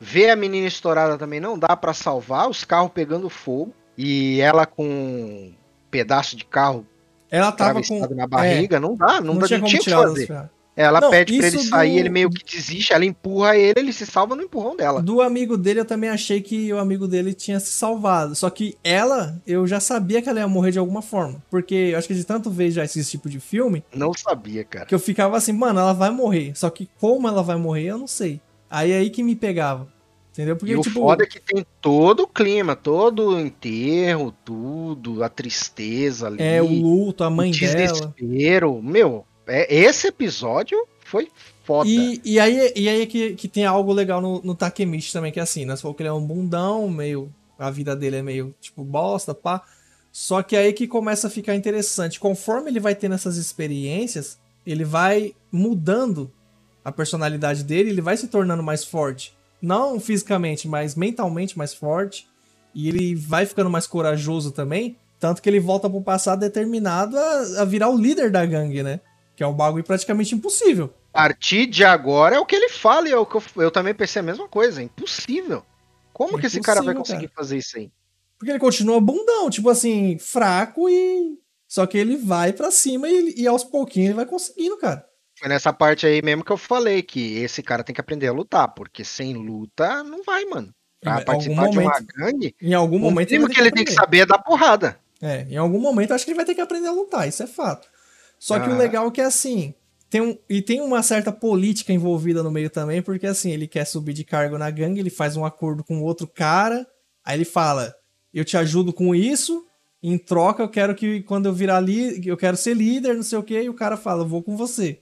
Speaker 2: Vê a menina estourada também. Não dá pra salvar. Os carros pegando fogo. E ela com um pedaço de carro
Speaker 1: Ela tava com...
Speaker 2: na barriga. Não dá. Não,
Speaker 1: Não,
Speaker 2: dá,
Speaker 1: tinha
Speaker 2: não
Speaker 1: como
Speaker 2: tinha o que fazer. Ela
Speaker 1: Não,
Speaker 2: pede pra ele sair.
Speaker 1: do-
Speaker 2: Ele meio que desiste. Ela empurra ele. Ele se salva no empurrão dela.
Speaker 1: Do amigo dele, eu também achei que o amigo dele tinha se salvado. Só que ela, eu já sabia que ela ia morrer de alguma forma. Porque eu acho que de tanto ver já esse tipo de filme,
Speaker 2: Não sabia, cara.
Speaker 1: que eu ficava assim, mano, ela vai morrer. Só que como ela vai morrer, eu não sei. Aí é aí que me pegava. Entendeu? Porque,
Speaker 2: e o
Speaker 1: tipo.
Speaker 2: foda é que tem todo o clima, todo o enterro, tudo, a tristeza ali.
Speaker 1: É, o luto, a mãe
Speaker 2: o
Speaker 1: dela.
Speaker 2: desespero. Meu, é, esse episódio foi foda.
Speaker 1: E, e aí, e aí que, que tem algo legal no, no Takemichi também, que é assim, né? Você falou que ele é um bundão, meio. A vida dele é meio, tipo, bosta, pá. Só que aí que começa a ficar interessante. Conforme ele vai tendo essas experiências, ele vai mudando a personalidade dele, ele vai se tornando mais forte. Não fisicamente, mas mentalmente mais forte. E ele vai ficando mais corajoso também. Tanto que ele volta pro passado determinado a, a virar o líder da gangue, né? Que é um bagulho praticamente impossível.
Speaker 2: A partir de agora é o que ele fala e é o que eu, eu também pensei a mesma coisa. É impossível. Como
Speaker 1: É
Speaker 2: que esse cara vai conseguir fazer isso aí?
Speaker 1: Porque ele continua bundão, tipo assim, fraco e. Só que ele vai pra cima e, e aos pouquinhos ele vai conseguindo, cara.
Speaker 2: Foi nessa parte aí mesmo que eu falei que esse cara tem que aprender a lutar, porque sem luta não vai, mano. Pra
Speaker 1: Em algum
Speaker 2: participar de uma
Speaker 1: momento-
Speaker 2: gangue,
Speaker 1: Em algum
Speaker 2: o
Speaker 1: momento
Speaker 2: mínimo
Speaker 1: vai
Speaker 2: que ele tem que saber é dar porrada.
Speaker 1: É, em algum momento acho que ele vai ter que aprender a lutar, isso é fato. Só que o
Speaker 2: Ah.
Speaker 1: legal é que assim. Tem um, e tem uma certa política envolvida no meio também, porque assim, ele quer subir de cargo na gangue, ele faz um acordo com outro cara, aí ele fala: Eu te ajudo com isso, em troca eu quero que quando eu virar líder, eu quero ser líder, não sei o que, e o cara fala: Eu vou com você.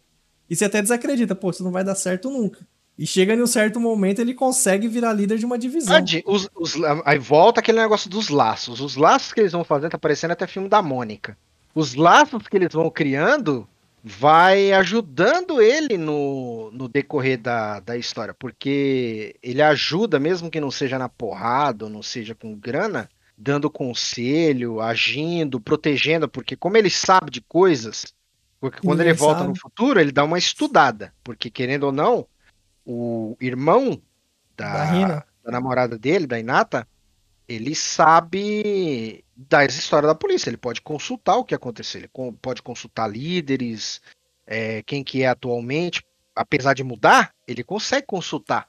Speaker 1: E você até desacredita, pô, isso não vai dar certo nunca. E chega em um certo momento ele consegue virar líder de uma divisão.
Speaker 2: Os- os- aí volta aquele negócio dos laços. Os laços que eles vão fazendo, tá parecendo até filme da Mônica. Os laços que eles vão criando vai ajudando ele no, no decorrer da, da história. Porque ele ajuda, mesmo que não seja na porrada, ou não seja com grana, dando conselho, agindo, protegendo, porque como ele sabe de coisas, porque quando
Speaker 1: Ninguém
Speaker 2: ele volta
Speaker 1: sabe.
Speaker 2: no futuro, ele dá uma estudada. Porque, querendo ou não, o irmão
Speaker 1: Da Rina.
Speaker 2: da namorada dele, da Inata, ele sabe das histórias da polícia. Ele pode consultar o que aconteceu. Ele pode consultar líderes, é, quem que é atualmente. Apesar de mudar, ele consegue consultar.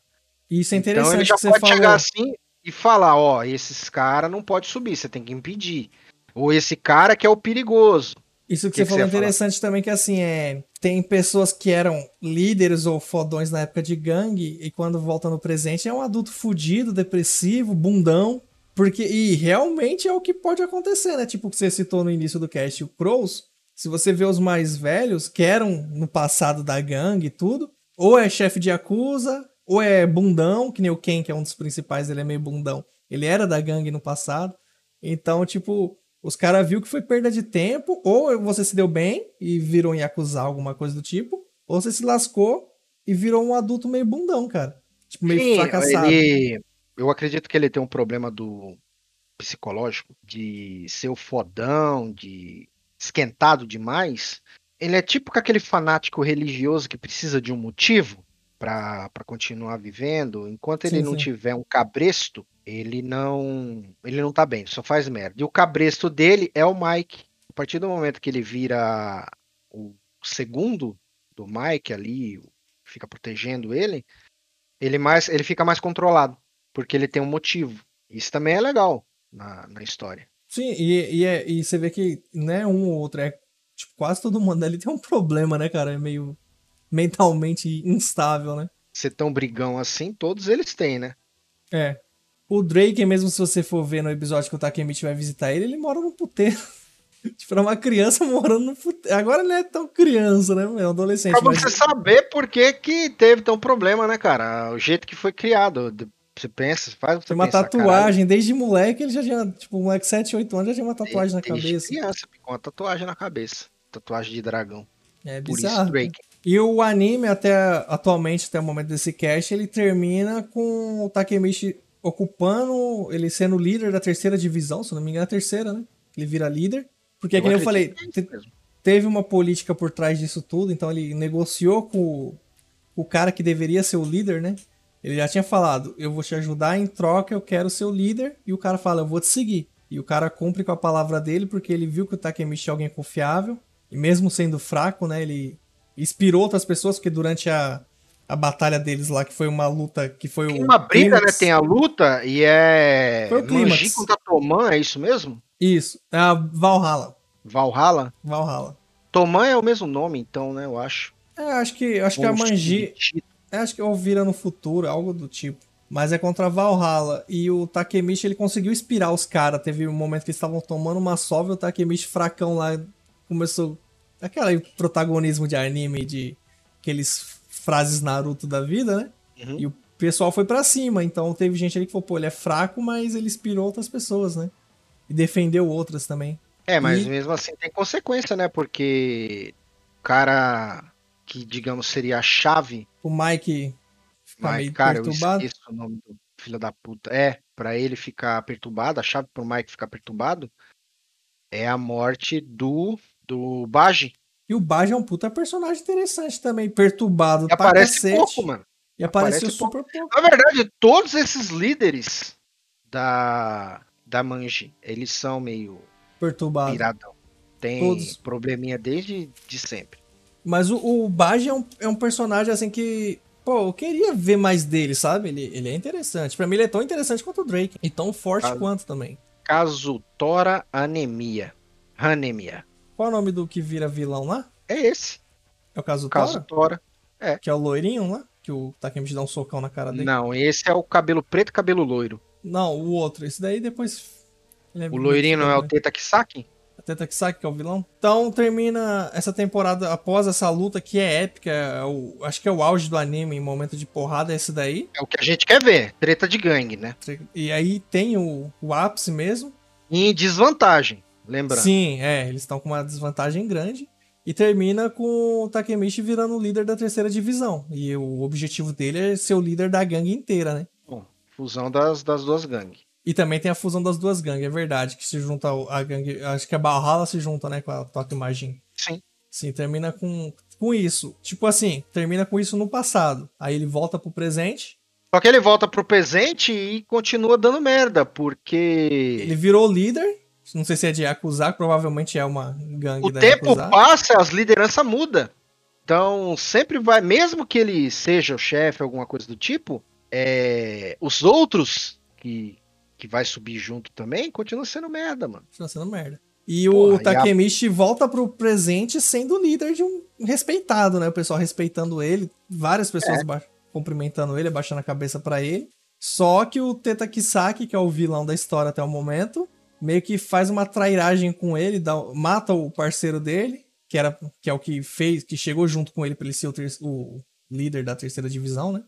Speaker 1: Isso é
Speaker 2: Então
Speaker 1: interessante
Speaker 2: ele já pode
Speaker 1: falou.
Speaker 2: chegar assim e falar, ó, esses caras não pode subir, você tem que impedir. Ou esse cara que é o perigoso.
Speaker 1: Isso que,
Speaker 2: Que
Speaker 1: você
Speaker 2: que
Speaker 1: falou é
Speaker 2: você ia falar?
Speaker 1: interessante também, que assim, é. Tem pessoas que eram líderes ou fodões na época de gangue, e quando volta no presente é um adulto fudido, depressivo, bundão. Porque, e realmente é o que pode acontecer, né? Tipo que você citou no início do cast, o Crows. Se você vê os mais velhos, que eram no passado da gangue e tudo, ou é chefe de acusa, ou é bundão, que nem o Ken, que é um dos principais, ele é meio bundão. Ele era da gangue no passado. Então, tipo, os caras viu que foi perda de tempo, ou você se deu bem e virou em acusar alguma coisa do tipo, ou você se lascou e virou um adulto meio bundão, cara. Tipo, meio
Speaker 2: Sim,
Speaker 1: fracassado.
Speaker 2: ele- eu acredito que ele tem um problema do psicológico de ser o fodão, de esquentado demais. Ele é tipo aquele fanático religioso que precisa de um motivo para continuar vivendo. Enquanto ele
Speaker 1: Sim,
Speaker 2: não
Speaker 1: sim.
Speaker 2: tiver um cabresto, ele não ele não tá bem, só faz merda. E o cabresto dele é o Mike. A partir do momento que ele vira o segundo do Mike ali, fica protegendo ele, ele mais ele fica mais controlado, porque ele tem um motivo. Isso também é legal na, na história.
Speaker 1: Sim, e, e, é- e você vê que não é um ou outro, é tipo, quase todo mundo ali tem um problema, né, cara? É meio mentalmente instável, né?
Speaker 2: Ser tão brigão assim, todos eles têm, né?
Speaker 1: É. O Drake, mesmo se você for ver no episódio que o Takemichi vai visitar ele, ele mora num puteiro. tipo, era uma criança morando no puteiro. Agora não é tão criança, né? É um adolescente.
Speaker 2: Pra
Speaker 1: mas-
Speaker 2: você saber por que, que teve tão problema, né, cara? O jeito que foi criado. Você pensa, faz você
Speaker 1: Tem uma tatuagem, desde moleque ele já tinha, tipo, um moleque 7, 8 anos já tinha uma
Speaker 2: caralho,
Speaker 1: tatuagem na
Speaker 2: desde
Speaker 1: cabeça.
Speaker 2: criança, com uma tatuagem na cabeça. Tatuagem de dragão.
Speaker 1: É
Speaker 2: Por
Speaker 1: bizarro.
Speaker 2: isso, Drake.
Speaker 1: E o anime, até atualmente, até o momento desse cast, ele termina com o Takemichi ocupando, ele sendo líder da terceira divisão, se não me engano, é a terceira, né? Ele vira líder. Porque, como eu falei,
Speaker 2: acredito que é
Speaker 1: teve uma política por trás disso tudo, então ele negociou com o cara que deveria ser o líder, né? Ele já tinha falado, eu vou te ajudar, em troca eu quero ser o líder, e o cara fala, eu vou te seguir. E o cara cumpre com a palavra dele, porque ele viu que o Takemichi é alguém confiável, e mesmo sendo fraco, né, ele inspirou outras pessoas, porque durante a, a batalha deles lá, que foi uma luta, que foi
Speaker 2: Tem
Speaker 1: o
Speaker 2: uma briga, né?
Speaker 1: clímax-
Speaker 2: Tem a luta e é.
Speaker 1: Foi o.
Speaker 2: Manji contra Toman, é isso mesmo?
Speaker 1: Isso, é a Valhalla,
Speaker 2: Valhalla?
Speaker 1: Valhalla.
Speaker 2: Toman é o mesmo nome, então, né? Eu acho.
Speaker 1: É, acho que, acho que a Manji... É, acho que ou vira no futuro, algo do tipo. Mas é contra a Valhalla. E o Takemichi, ele conseguiu inspirar os caras. Teve um momento que eles estavam tomando uma sova e o Takemichi fracão lá começou... Aquele protagonismo de anime, de aqueles frases Naruto da vida, né?
Speaker 2: Uhum.
Speaker 1: E o pessoal foi pra cima. Então teve gente ali que falou, pô, ele é fraco, mas ele inspirou outras pessoas, né? E defendeu outras também.
Speaker 2: É, mas
Speaker 1: E-
Speaker 2: mesmo assim tem consequência, né? Porque o cara que, digamos, seria a chave.
Speaker 1: O Mike fica meio
Speaker 2: cara, eu
Speaker 1: perturbado.
Speaker 2: esqueço o nome do filho da puta. É, pra ele ficar perturbado, a chave pro Mike ficar perturbado é a morte do do Baji.
Speaker 1: E o Baji é um puta personagem interessante também, perturbado
Speaker 2: E
Speaker 1: pra
Speaker 2: aparece
Speaker 1: cacete.
Speaker 2: pouco, mano.
Speaker 1: E apareceu
Speaker 2: aparece
Speaker 1: super pouco.
Speaker 2: Na verdade, todos esses líderes da da Manji, eles são meio
Speaker 1: Perturbado.
Speaker 2: piradão. Tem
Speaker 1: Todos.
Speaker 2: probleminha desde de sempre.
Speaker 1: Mas o, o Baji é um, é um personagem assim que. Pô, eu queria ver mais dele, sabe? Ele, ele é interessante. Pra mim, ele é tão interessante quanto o Drake. E tão forte
Speaker 2: Ah.
Speaker 1: quanto também.
Speaker 2: Kazutora Anemia. Anemia.
Speaker 1: Qual é o nome do que vira vilão lá?
Speaker 2: É esse.
Speaker 1: É o Kazutora?
Speaker 2: Kazutora.
Speaker 1: Que é o loirinho lá? Que o Takemichi dá um socão na cara dele?
Speaker 2: Não, esse é o cabelo preto e cabelo loiro.
Speaker 1: Não, o outro. Esse daí depois. ele
Speaker 2: O loirinho não é o? Teta Kisaki?
Speaker 1: Até Taksaki, que é o vilão. Então termina essa temporada após essa luta que é épica. é o- acho que é o auge do anime em momento de porrada, é esse daí.
Speaker 2: É o que a gente quer ver. Treta de gangue, né?
Speaker 1: E aí tem o, o ápice mesmo.
Speaker 2: E em desvantagem. Lembrando.
Speaker 1: Sim, é, eles estão com uma desvantagem grande. E termina com o Takemichi virando o líder da terceira divisão. E o objetivo dele é ser o líder da gangue inteira, né?
Speaker 2: Bom, fusão das, das duas gangues.
Speaker 1: E também tem a fusão das duas gangues, é verdade, que se junta a gangue. Acho que a Valhalla se junta, né, com a Tokyo Majin.
Speaker 2: Sim.
Speaker 1: Sim, termina com, com isso. Tipo assim, termina com isso no passado. Aí ele volta pro presente
Speaker 2: Só que ele volta pro presente e continua dando merda, porque
Speaker 1: Ele virou líder. Não sei se é de Yakuza, provavelmente é uma gangue
Speaker 2: o
Speaker 1: da
Speaker 2: tempo
Speaker 1: Yakuza.
Speaker 2: passa, as lideranças mudam. Então, sempre vai, mesmo que ele seja o chefe, alguma coisa do tipo, é, os outros que, que vai subir junto também continuam sendo merda, mano.
Speaker 1: Tá sendo merda. E
Speaker 2: Porra,
Speaker 1: o
Speaker 2: e a-
Speaker 1: Takemichi volta pro presente sendo líder de um respeitado, né? O pessoal respeitando ele, várias pessoas
Speaker 2: É.
Speaker 1: ba- cumprimentando ele, abaixando a cabeça pra ele. Só que o Teta Kisaki, que é o vilão da história até o momento, meio que faz uma trairagem com ele, dá- mata o parceiro dele, que era que é o que fez, que chegou junto com ele pra ele ser o, ter- o líder da terceira divisão, né?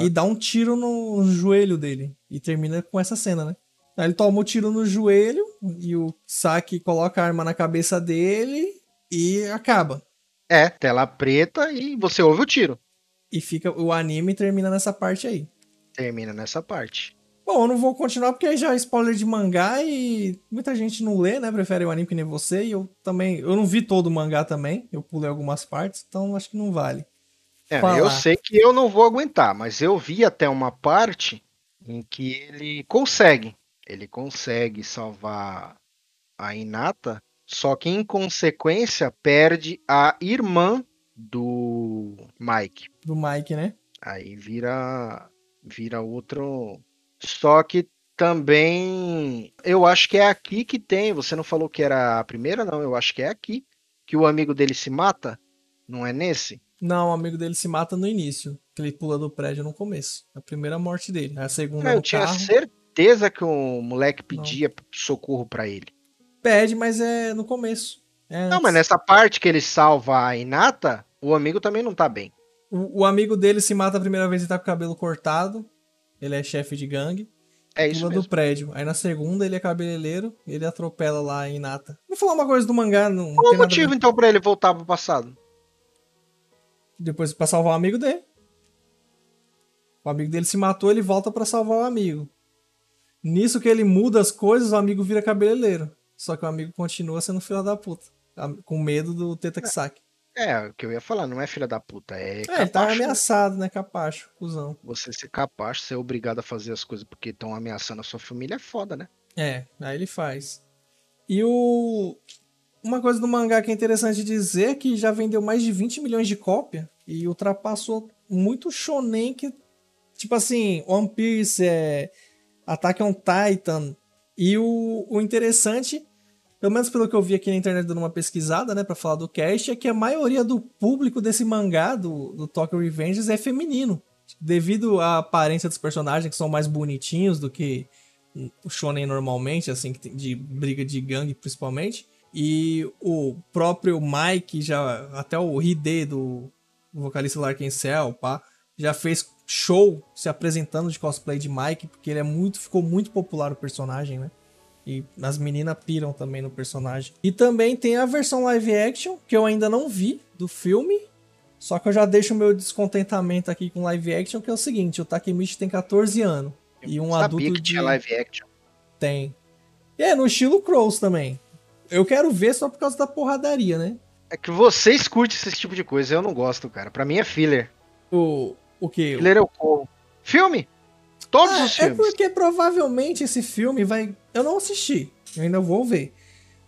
Speaker 1: E dá um tiro no joelho dele. E termina com essa cena, né? Aí ele toma o tiro no joelho e o Saki coloca a arma na cabeça dele e acaba.
Speaker 2: É, tela preta e você ouve o tiro.
Speaker 1: E fica o anime termina nessa parte aí.
Speaker 2: Termina nessa parte.
Speaker 1: Bom, eu não vou continuar porque aí já é spoiler de mangá e muita gente não lê, né? Prefere o anime que nem você. E eu também. Eu não vi todo o mangá também. Eu pulei algumas partes, então acho que não vale.
Speaker 2: É, eu sei que eu não vou aguentar, mas eu vi até uma parte em que ele consegue. Ele consegue salvar a Inata, só que em consequência perde a irmã do Mike.
Speaker 1: Do Mike, né?
Speaker 2: Aí vira vira outro. Só que também eu acho que é aqui que tem. Você não falou que era a primeira, não? Eu acho que é aqui que o amigo dele se mata. Não é nesse?
Speaker 1: Não, o amigo dele se mata no início. Que ele pula do prédio no começo. A primeira morte dele. A segunda
Speaker 2: eu
Speaker 1: no
Speaker 2: tinha
Speaker 1: carro.
Speaker 2: certeza que o moleque pedia socorro pra ele.
Speaker 1: Pede, mas é no começo. É
Speaker 2: Não, mas nessa parte que ele salva a Inata, o amigo também não tá bem.
Speaker 1: o, o amigo dele se mata a primeira vez e tá com o cabelo cortado. Ele é chefe de gangue.
Speaker 2: É isso
Speaker 1: pula
Speaker 2: mesmo.
Speaker 1: do prédio. Aí na segunda ele é cabeleireiro. Ele atropela lá a Inata. Vou falar uma coisa do mangá. Não, não
Speaker 2: Qual o motivo então pra ele voltar pro passado?
Speaker 1: Depois pra salvar o amigo dele. O amigo dele se matou, ele volta pra salvar o amigo. Nisso que ele muda as coisas, o amigo vira cabeleireiro. Só que o amigo continua sendo filho da puta. Com medo do Teta Kisaki.
Speaker 2: É, o que eu ia falar, não é filha da puta, é,
Speaker 1: É, ele
Speaker 2: capacho,
Speaker 1: tava
Speaker 2: né?
Speaker 1: ameaçado, né? Capacho, cuzão.
Speaker 2: Você ser capaz, ser obrigado a fazer as coisas porque estão ameaçando a sua família é foda, né?
Speaker 1: É, aí ele faz. E o. Uma coisa do mangá que é interessante dizer é que já vendeu mais de 20 milhões de cópia e ultrapassou muito shonen que. Tipo assim, One Piece, é, Attack on Titan. E o, o interessante, pelo menos pelo que eu vi aqui na internet dando uma pesquisada, né, pra falar do cast, é que a maioria do público desse mangá, do, do Tokyo Revengers, é feminino. Devido à aparência dos personagens, que são mais bonitinhos do que o shonen normalmente, assim, de briga de gangue principalmente. E o próprio Mike, já até o Hide do vocalista Larkin Cell, pá, já fez show se apresentando de cosplay de Mike, porque ele é muito, ficou muito popular o personagem, né? E as meninas piram também no personagem. E também tem a versão live action, que eu ainda não vi, do filme. Só que eu já deixo o meu descontentamento aqui com live action, que é o seguinte, o Takemichi tem 14 anos. E um
Speaker 2: Sabia
Speaker 1: adulto
Speaker 2: que
Speaker 1: de...
Speaker 2: tinha live action.
Speaker 1: Tem. E é no estilo Crows também. Eu quero ver só por causa da porradaria, né?
Speaker 2: É que vocês curtem esse tipo de coisa, eu não gosto, cara. Pra mim é filler.
Speaker 1: O, o que?
Speaker 2: Filler eu corro. Filme? Todos
Speaker 1: Ah,
Speaker 2: os
Speaker 1: é
Speaker 2: filmes.
Speaker 1: porque provavelmente esse filme vai. Eu não assisti, eu ainda vou ver.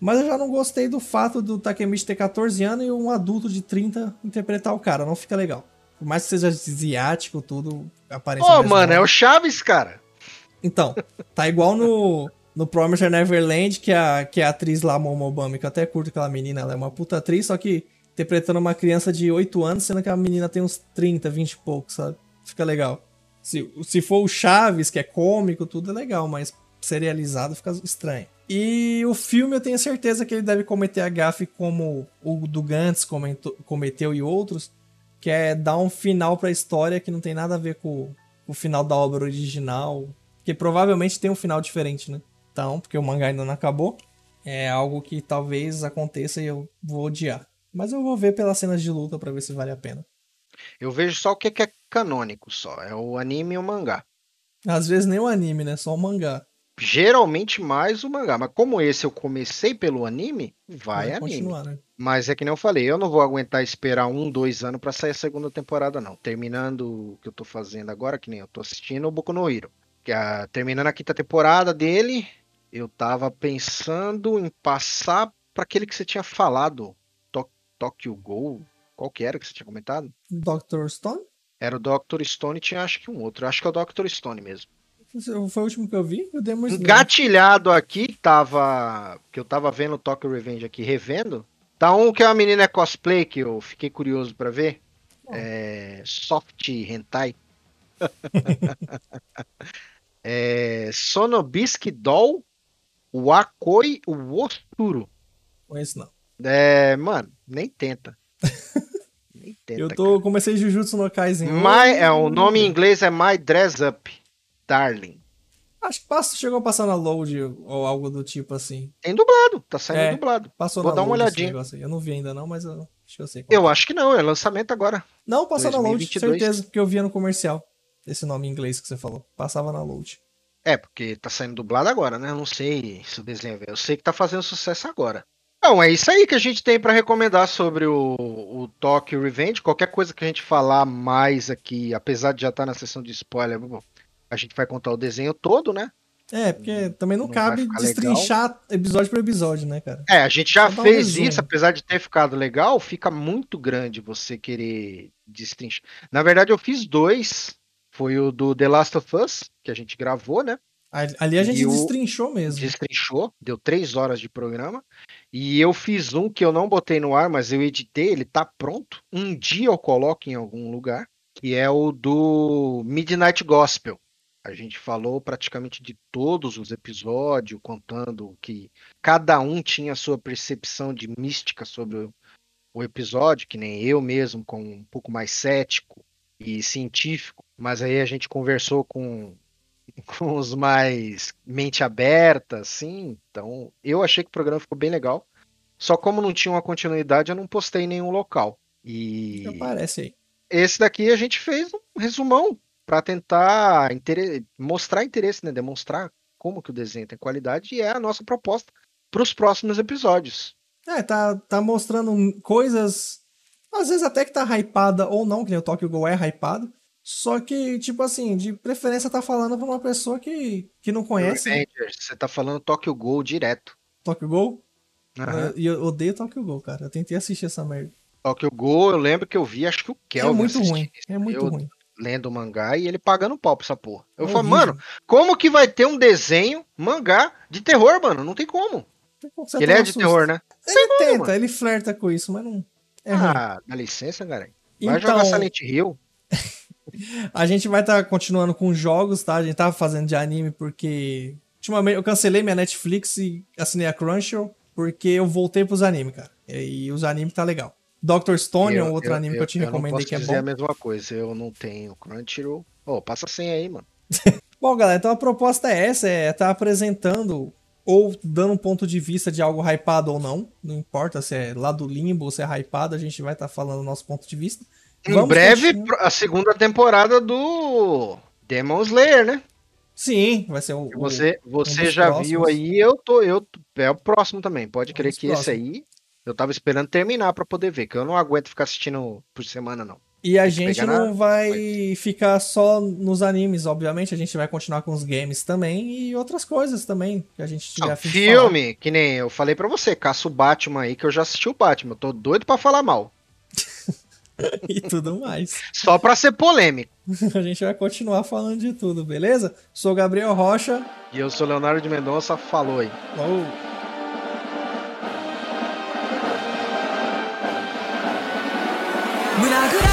Speaker 1: Mas eu já não gostei do fato do Takemichi ter 14 anos e um adulto de 30 interpretar o cara. Não fica legal. Por mais que seja asiático, tudo, aparência
Speaker 2: Pô,
Speaker 1: mais
Speaker 2: mano, é
Speaker 1: nova.
Speaker 2: o Chaves, cara.
Speaker 1: Então, tá igual no, no Promised Neverland, que a, que a atriz lá, Momo Obama, que eu até curto aquela menina, ela é uma puta atriz, só que interpretando uma criança de 8 anos, sendo que a menina tem uns 30, 20 e poucos, sabe? Fica legal. Se, se for o Chaves, que é cômico, tudo é legal, mas serializado fica estranho. E o filme eu tenho certeza que ele deve cometer a gafe como o do Gantz comentou- cometeu e outros, que é dar um final pra história que não tem nada a ver com o final da obra original, que provavelmente tem um final diferente, né? Então, porque o mangá ainda não acabou, é algo que talvez aconteça e eu vou odiar. Mas eu vou ver pelas cenas de luta pra ver se vale a pena.
Speaker 2: Eu vejo só o que é canônico só. É o anime e o mangá.
Speaker 1: Às vezes nem o anime, né? Só o mangá.
Speaker 2: Geralmente mais o mangá. Mas como esse eu comecei pelo anime, vai, anime.
Speaker 1: continuar, né?
Speaker 2: Mas é que nem eu falei, eu não vou aguentar esperar um, dois anos pra sair a segunda temporada, não. Terminando o que eu tô fazendo agora, que nem eu tô assistindo o Boku no Hero. Que a, terminando a quinta temporada dele, eu tava pensando em passar pra aquele que você tinha falado, To- Tokyo Ghoul. Qual que era que você tinha comentado?
Speaker 1: Dr. Stone?
Speaker 2: Era o Dr. Stone, tinha acho que um outro. Acho que é o Dr. Stone mesmo.
Speaker 1: Foi o último que eu vi? O Demon Slayer.
Speaker 2: Engatilhado aqui, tava. Que eu tava vendo o Tokyo Revenge aqui, revendo. Tá um que é uma menina cosplay que eu fiquei curioso pra ver. É. Soft Hentai. é. Sonobisk Doll. Wakoi Wosturo.
Speaker 1: Conheço não.
Speaker 2: É. Mano, nem tenta. nem tenta.
Speaker 1: Eu tô, comecei Jujutsu no Kaisen.
Speaker 2: My, é, o nome em inglês é My Dress Up. Darling.
Speaker 1: Acho que passa, chegou a passar na load ou algo do tipo assim.
Speaker 2: Tem dublado, tá saindo
Speaker 1: É.
Speaker 2: dublado.
Speaker 1: Passou
Speaker 2: Vou
Speaker 1: na
Speaker 2: dar uma olhadinha.
Speaker 1: Eu não vi ainda não, mas eu eu sei.
Speaker 2: Eu
Speaker 1: é.
Speaker 2: acho que não, é lançamento agora.
Speaker 1: Não, passou na load,
Speaker 2: 2022.
Speaker 1: certeza, porque eu via no comercial. Esse nome em inglês que você falou. Passava na load.
Speaker 2: É, porque tá saindo dublado agora, né? Eu não sei se o desenho é. Eu sei que tá fazendo sucesso agora. Então, é isso aí que a gente tem pra recomendar sobre o, o Tokyo Revenge. Qualquer coisa que a gente falar mais aqui, apesar de já estar na sessão de spoiler, a gente vai contar o desenho todo, né?
Speaker 1: É, porque também não,
Speaker 2: Não
Speaker 1: cabe destrinchar episódio por episódio, né, cara?
Speaker 2: É, a gente já
Speaker 1: Só um
Speaker 2: fez
Speaker 1: resumo.
Speaker 2: isso, apesar de ter ficado legal, fica muito grande você querer destrinchar. Na verdade, eu fiz dois. Foi o do The Last of Us, que a gente gravou, né?
Speaker 1: Ali a gente destrinchou mesmo.
Speaker 2: destrinchou, deu três horas de programa. E eu fiz um que eu não botei no ar, mas eu editei, ele tá pronto. Um dia eu coloco em algum lugar, que é o do Midnight Gospel. A gente falou praticamente de todos os episódios, contando que cada um tinha a sua percepção de mística sobre o- o episódio, que nem eu mesmo, com um pouco mais cético e científico. Mas aí a gente conversou com com os mais mente aberta, assim. Então, eu achei que o programa ficou bem legal. Só como não tinha uma continuidade, eu não postei em nenhum local. E
Speaker 1: Aparece aí.
Speaker 2: esse daqui a gente fez um resumão para tentar intere- mostrar interesse, né? Demonstrar como que o desenho tem qualidade e é a nossa proposta para os próximos episódios.
Speaker 1: É, tá, tá mostrando coisas. Às vezes até que tá hypada ou não, que nem o Tokyo Go é hypado. Só que, tipo assim, de preferência tá falando pra uma pessoa que, que não conhece?
Speaker 2: Avengers, você tá falando Tokyo Ghoul direto.
Speaker 1: Tokyo Go.
Speaker 2: Aham.
Speaker 1: E eu odeio Tokyo Go, cara. Eu tentei assistir essa merda.
Speaker 2: Tokyo Ghoul, eu lembro que eu vi, acho que o Kelvin
Speaker 1: é muito ruim. É muito
Speaker 2: Eu-
Speaker 1: ruim.
Speaker 2: lendo o mangá e ele pagando pau pra essa porra. Eu
Speaker 1: É
Speaker 2: falo,
Speaker 1: horrível.
Speaker 2: mano, como que vai ter um desenho, mangá, de terror, mano? Não tem como. Ele é de
Speaker 1: susto.
Speaker 2: terror, né?
Speaker 1: Ele
Speaker 2: como,
Speaker 1: tenta,
Speaker 2: mano.
Speaker 1: ele flerta com isso, mas não. É ruim.
Speaker 2: ah, dá licença, cara. Vai
Speaker 1: Então,
Speaker 2: jogar Silent Hill.
Speaker 1: A gente vai estar continuando com jogos, tá? A gente tava fazendo de anime porque. Ultimamente eu cancelei minha Netflix e assinei a Crunchyroll porque eu voltei pros animes, cara. E, os animes tá legal. Dr. Stone é um outro anime que eu te recomendei
Speaker 2: não posso
Speaker 1: que é
Speaker 2: dizer
Speaker 1: bom.
Speaker 2: a mesma coisa. Eu não tenho Crunchyroll. Ô, passa sem aí, mano.
Speaker 1: Bom, galera, então a proposta é essa: é estar apresentando ou dando um ponto de vista de algo hypado ou não. Não importa se é lá do limbo ou se é hypado, a gente vai estar falando o nosso ponto de vista.
Speaker 2: Em
Speaker 1: Vamos
Speaker 2: breve,
Speaker 1: continuar.
Speaker 2: a segunda temporada do Demon Slayer, né?
Speaker 1: Sim, vai ser o.
Speaker 2: Você, você
Speaker 1: dos
Speaker 2: já
Speaker 1: próximos.
Speaker 2: viu aí, eu tô, eu é o próximo também. Pode
Speaker 1: Um
Speaker 2: crer que esse aí eu tava esperando terminar pra poder ver, que eu não aguento ficar assistindo por semana não.
Speaker 1: E a gente não
Speaker 2: na-
Speaker 1: vai ficar só nos animes, obviamente. A gente vai continuar com os games também e outras coisas também que a gente tiver
Speaker 2: filme, que nem eu falei pra você, caça o Batman aí, que eu já assisti o Batman. Eu tô doido pra falar mal.
Speaker 1: e tudo mais.
Speaker 2: Só pra ser polêmico.
Speaker 1: A gente vai continuar falando de tudo, beleza? Sou Gabriel Rocha.
Speaker 2: E eu sou Leonardo de Mendonça, falou aí.
Speaker 1: Falou.
Speaker 3: 胸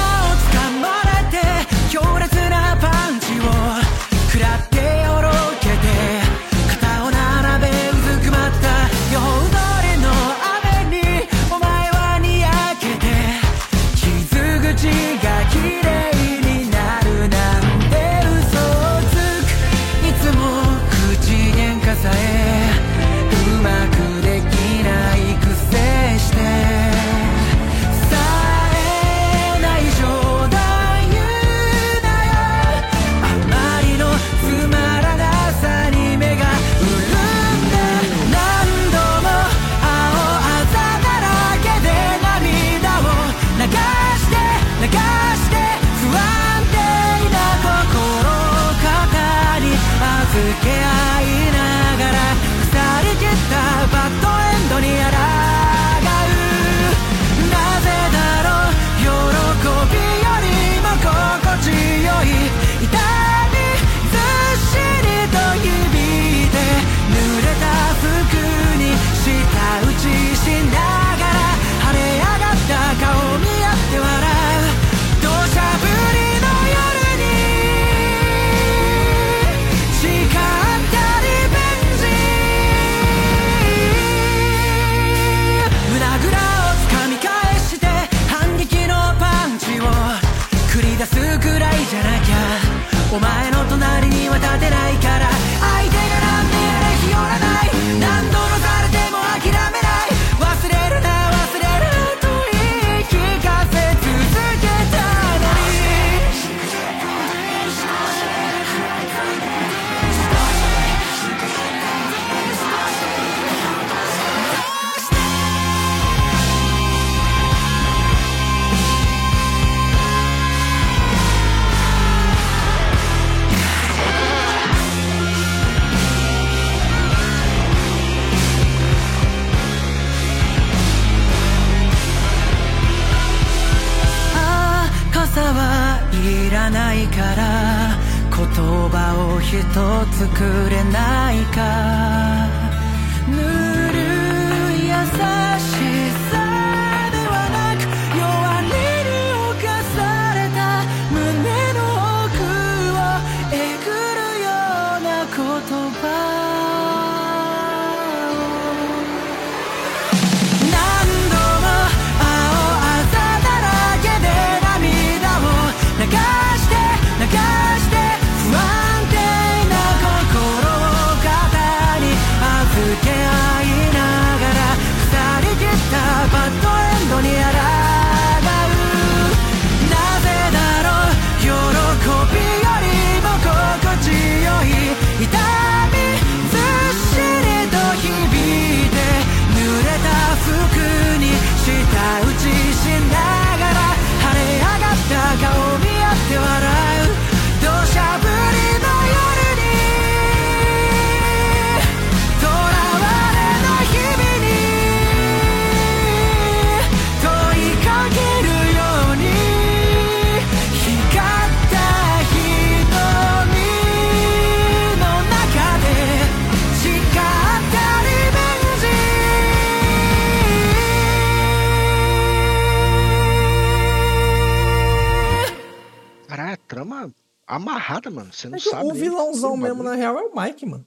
Speaker 2: amarrada, mano. Você não
Speaker 1: É
Speaker 2: sabe.
Speaker 1: o vilãozão
Speaker 2: o
Speaker 1: mesmo,
Speaker 2: bagulho.
Speaker 1: na real, é o Mike, mano.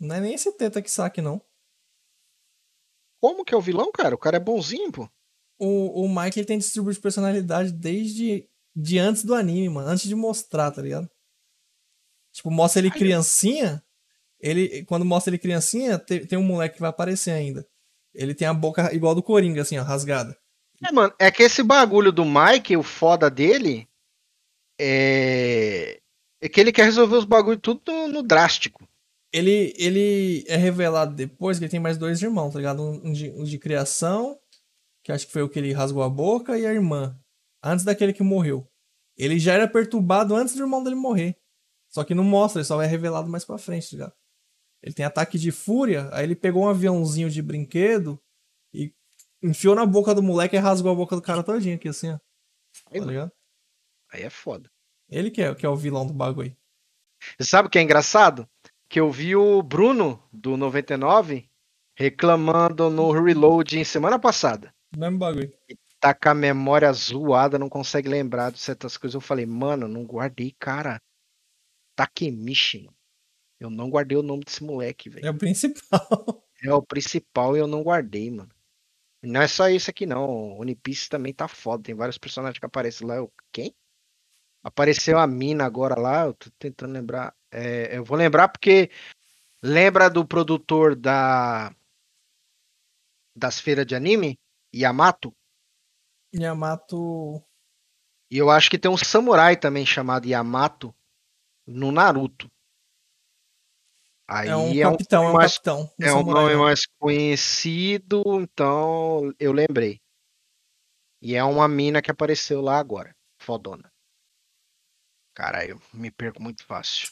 Speaker 1: Não é nem esse teta que saque, não.
Speaker 2: Como que é o vilão, cara? O cara é bonzinho, pô.
Speaker 1: O, o Mike ele tem distribuição de personalidade desde de antes do anime, mano. Antes de mostrar, tá ligado? Tipo, mostra ele
Speaker 2: Ai,
Speaker 1: criancinha. Ele, quando mostra ele criancinha, tem, tem um moleque que vai aparecer ainda. Ele tem a boca igual do Coringa, assim, ó, rasgada.
Speaker 2: É, mano, é que esse bagulho do Mike, o foda dele, é. É que ele quer resolver os bagulhos tudo no, no drástico.
Speaker 1: Ele, ele é revelado depois que ele tem mais dois irmãos, tá ligado? Um, de, um de criação, que acho que foi o que ele rasgou a boca, e a irmã. Antes daquele que morreu. Ele já era perturbado antes do irmão dele morrer. Só que não mostra, ele só é revelado mais pra frente, tá ligado? Ele tem ataque de fúria, aí ele pegou um aviãozinho de brinquedo e enfiou na boca do moleque e rasgou a boca do cara todinho aqui, assim, ó. Tá ligado?
Speaker 2: aí é foda.
Speaker 1: Ele que é, que é o vilão do bagulho.
Speaker 2: Você sabe o que é engraçado? Que eu vi o Bruno, do 99, reclamando no Reload em semana passada.
Speaker 1: Mesmo bagulho.
Speaker 2: Tá com a memória zoada, não consegue lembrar de certas coisas. Eu falei, mano, não guardei, cara. Takemichi. Eu não guardei o nome desse moleque, velho.
Speaker 1: É o principal.
Speaker 2: É o principal e eu não guardei, mano. Não é só isso aqui, não. O One Piece também tá foda. Tem vários personagens que aparecem lá. Eu, quem? Apareceu a mina agora lá. Eu tô tentando lembrar. É, eu vou lembrar porque lembra do produtor da das feiras de anime, Yamato.
Speaker 1: Yamato.
Speaker 2: E eu acho que tem um samurai também chamado Yamato no Naruto. Aí
Speaker 1: É um capitão, é um
Speaker 2: mais
Speaker 1: capitão.
Speaker 2: É
Speaker 1: um
Speaker 2: um nome
Speaker 1: não.
Speaker 2: mais conhecido, então eu lembrei. E é uma mina que apareceu lá agora. Fodona. Cara, eu me perco muito fácil.